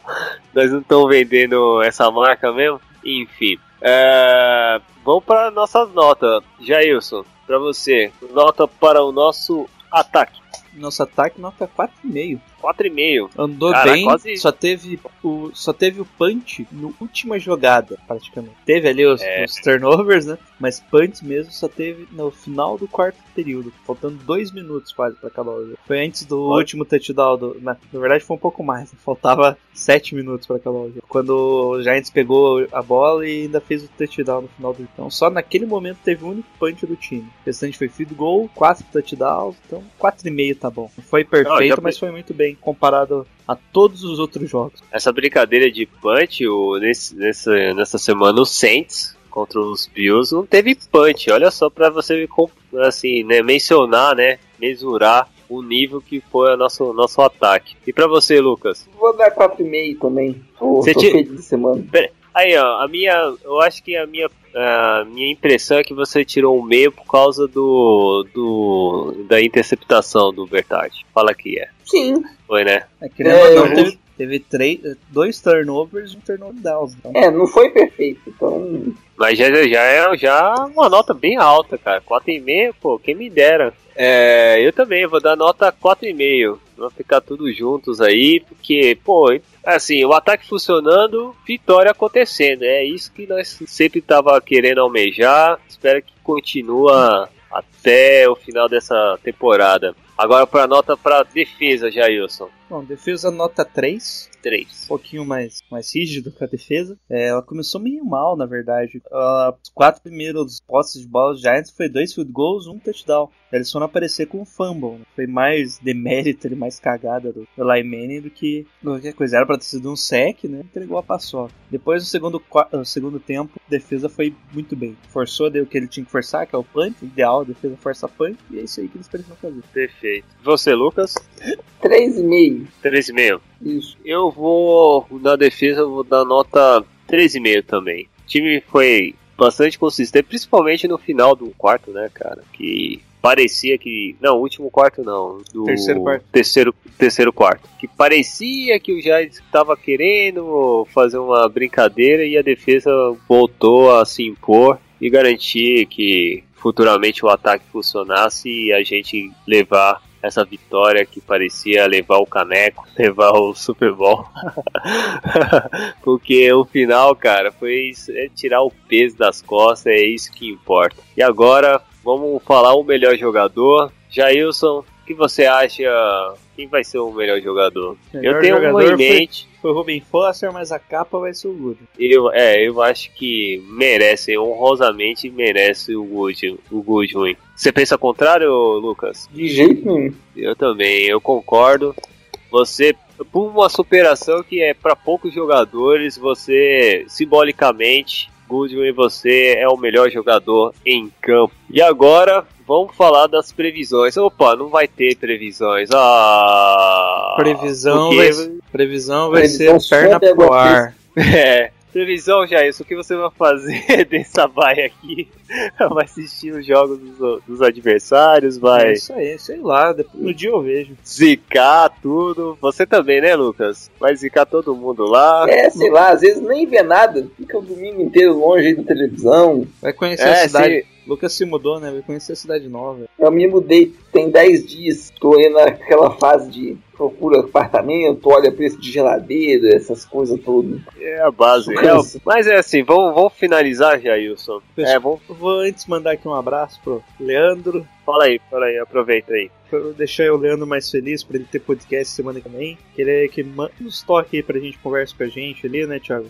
Nós não estamos vendendo essa marca mesmo. Enfim. É... Vamos para nossas notas. Jailson, para você. Nota para o nosso ataque. Nosso ataque nota 4,5. 4,5. Andou Cara, bem, quase- só teve o só teve o punch no última jogada, praticamente. Teve ali os, É. os turnovers, né? Mas punch mesmo só teve no final do quarto período, faltando dois minutos quase pra acabar o jogo. Foi antes do Olha. último touchdown do, na, na verdade foi um pouco mais, né? faltava sete minutos pra acabar o jogo. Quando o Giants pegou a bola e ainda fez o touchdown no final do jogo. Então só naquele momento teve o único punch do time. O restante foi field goal, quatro touchdowns, então 4,5 tá bom. Não foi perfeito, já- mas foi muito bem comparado a todos os outros jogos. Essa brincadeira de punch, o, nesse, nessa, nessa semana, o Saints contra os Bills não teve punch. Olha só pra você assim, né, mencionar, né, mesurar o nível que foi o nosso, nosso ataque. E pra você, Lucas? Vou dar 4,5 também. Tô, Você tô ti- feliz de semana. Aí, ó, a minha, eu acho que a minha, a minha impressão é que você tirou um meio por causa do, do da interceptação do Bertard. Fala que é. Sim. Foi, né? É, É, eu- teve, teve três, dois turnovers e um turnover downs. Então, É, não foi perfeito. Então, Mas já, já é já uma nota bem alta, cara. 4,5, pô, quem me dera. É, eu também vou dar nota 4,5. Vamos ficar todos juntos aí, porque, pô, assim, o ataque funcionando, vitória acontecendo. É isso que nós sempre tava querendo almejar. Espero que continua até o final dessa temporada. Agora para nota para defesa, Jailson. bom, defesa nota 3. 3. um pouquinho mais, mais rígido com a defesa. É, ela começou meio mal, na verdade. Ela- os quatro primeiros postes de bola dos Giants foi dois field goals, um touchdown. Eles foram aparecer com um fumble. né? Foi mais demérito e mais cagada do, do Manning do que qualquer coisa. Era pra ter sido um sec, né? Entregou a paçoca. Depois do segundo, no segundo tempo, a defesa foi muito bem. Forçou, deu o que ele tinha que forçar, que é o punch. Ideal, a defesa força punch. E é isso aí que eles precisam fazer. Perfeito. Você, Lucas? 3,5. 3,5. Isso. Eu vou, na defesa, eu vou dar nota 3,5 também. O time foi bastante consistente, principalmente no final do quarto, né, cara? Que parecia que. Não, último quarto não. Do Terceiro quarto. Terceiro, terceiro quarto. Que parecia que o Giants estava querendo fazer uma brincadeira e a defesa voltou a se impor e garantir que futuramente o ataque funcionasse e a gente levar essa vitória que parecia levar o caneco, levar o Super Bowl. Porque o final, cara, foi é tirar o peso das costas, é isso que importa. E agora, vamos falar o melhor jogador. Jailson, o que você acha? Quem vai ser o melhor jogador? eu Melhor tenho uma jogador em foi- mente. Foi o Ruben Foster, mas a capa vai ser o Good. Eu, é, eu acho que merece, honrosamente merece o Good, o Goodwin. Você pensa contrário, Lucas? De jeito nenhum. Eu também, eu concordo. Você, por uma superação que é para poucos jogadores, você simbolicamente, Goodwin, você é o melhor jogador em campo. E agora, vamos falar das previsões. Opa, não vai ter previsões. Ah, Previsão vai, previsão vai Previsão ser perna pro ar. É, Previsão, Jair, o que você vai fazer dessa baia aqui? Vai assistir os jogos dos, dos adversários, É vai isso aí, sei lá, depois, no dia eu vejo. zicar tudo. Você também, né, Lucas? Vai zicar todo mundo lá. É, sei lá, às vezes nem vê nada, fica o domingo inteiro longe aí da televisão. Vai conhecer É, a cidade. se- Lucas se mudou, né? Vai conhecer a cidade nova. Eu me mudei tem 10 dias, tô aí naquela fase de procura apartamento, olha preço de geladeira, essas coisas todas. É a base. É, mas é assim, vamos, vamos finalizar, Jailson. É, vamos, vou antes mandar aqui um abraço pro Leandro. fala aí, fala aí, aproveita aí. Pra eu deixar o Leandro mais feliz pra ele ter podcast semana que vem. Que ele é que manda uns toques aí pra gente conversa com a gente ali, né, Thiago?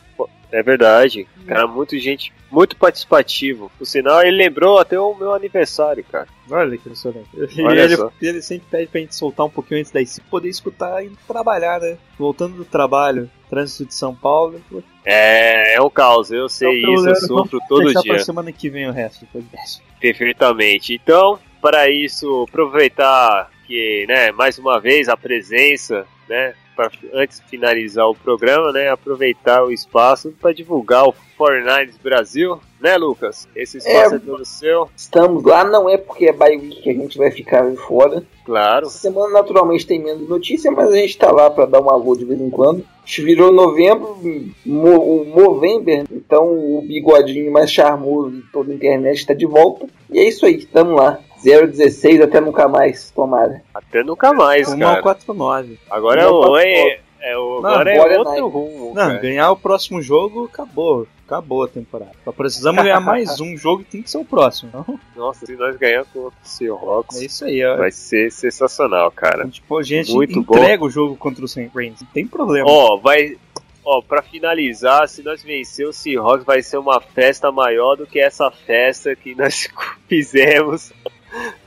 É verdade. Cara, muito gente, muito participativo. Por sinal, ele lembrou até o meu aniversário, cara. Olha que impressionante. Olha ele, ele sempre pede pra gente soltar um pouquinho antes daí, se poder escutar e trabalhar, né? Voltando do trabalho, trânsito de São Paulo. É, é um caos, eu sei Então, isso, eu sofro todo dia. pra semana que vem o resto do podcast. Perfeitamente. Então, para isso, aproveitar que, né, mais uma vez a presença, né, pra, antes de finalizar o programa, né, aproveitar o espaço para divulgar o Fortnite Brasil, né, Lucas? Esse espaço é, É. todo seu, Estamos lá, não é porque é bye week que a gente vai ficar fora. claro. Essa semana naturalmente tem menos notícia, mas a gente tá lá pra dar um alô de vez em quando. A gente virou novembro, o Movember, então o bigodinho mais charmoso de toda a internet tá de volta. E é isso aí, tamo lá. 016 até nunca mais, tomara. Até nunca mais, Rumo cara. 49. Agora é, Não, o, é, é o- Não, agora agora é é outro Nike. rumo, Não, cara. ganhar o próximo jogo, acabou. Acabou a temporada. Só precisamos ganhar mais um jogo e tem que ser o próximo. Não? Nossa, se nós ganharmos com o Seahawks, É isso aí, ó. vai ser sensacional, cara. Tipo, a gente Muito entrega o jogo contra o St. Reigns. Não tem problema. Ó, vai. Ó, pra finalizar, se nós vencer o Seahawks, vai ser uma festa maior do que essa festa que nós fizemos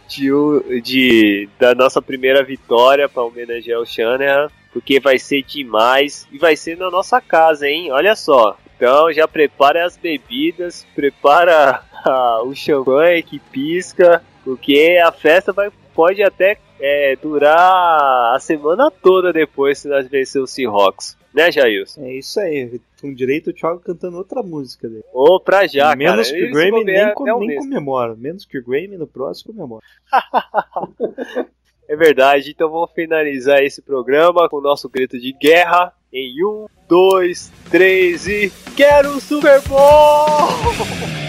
de, de da nossa primeira vitória pra homenagear o Shanahan, porque vai ser demais e vai ser na nossa casa, hein? Olha só. Então já prepara as bebidas, prepara ah, o champanhe que pisca, porque a festa vai pode até é, durar a semana toda depois se nós vencer o Seahawks. Né, Jailson? É isso aí. Com direito o Thiago cantando outra música dele. Ou pra já, Menos cara. que o Grammy nem, é com- nem comemora. Menos que o Grammy no próximo comemora. É verdade, então vamos finalizar esse programa com o nosso grito de guerra em um, dois, três e quero o Super Bowl!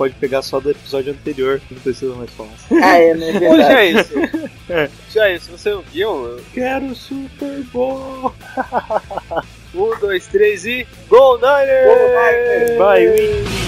pode pegar só do episódio anterior, que não precisa mais falar. Ah, é, né? Pô, já Verdade. é isso. Já é isso. Você viu? Quero Super Bowl! Um, dois, três e. Gol Niners! Vai, Win!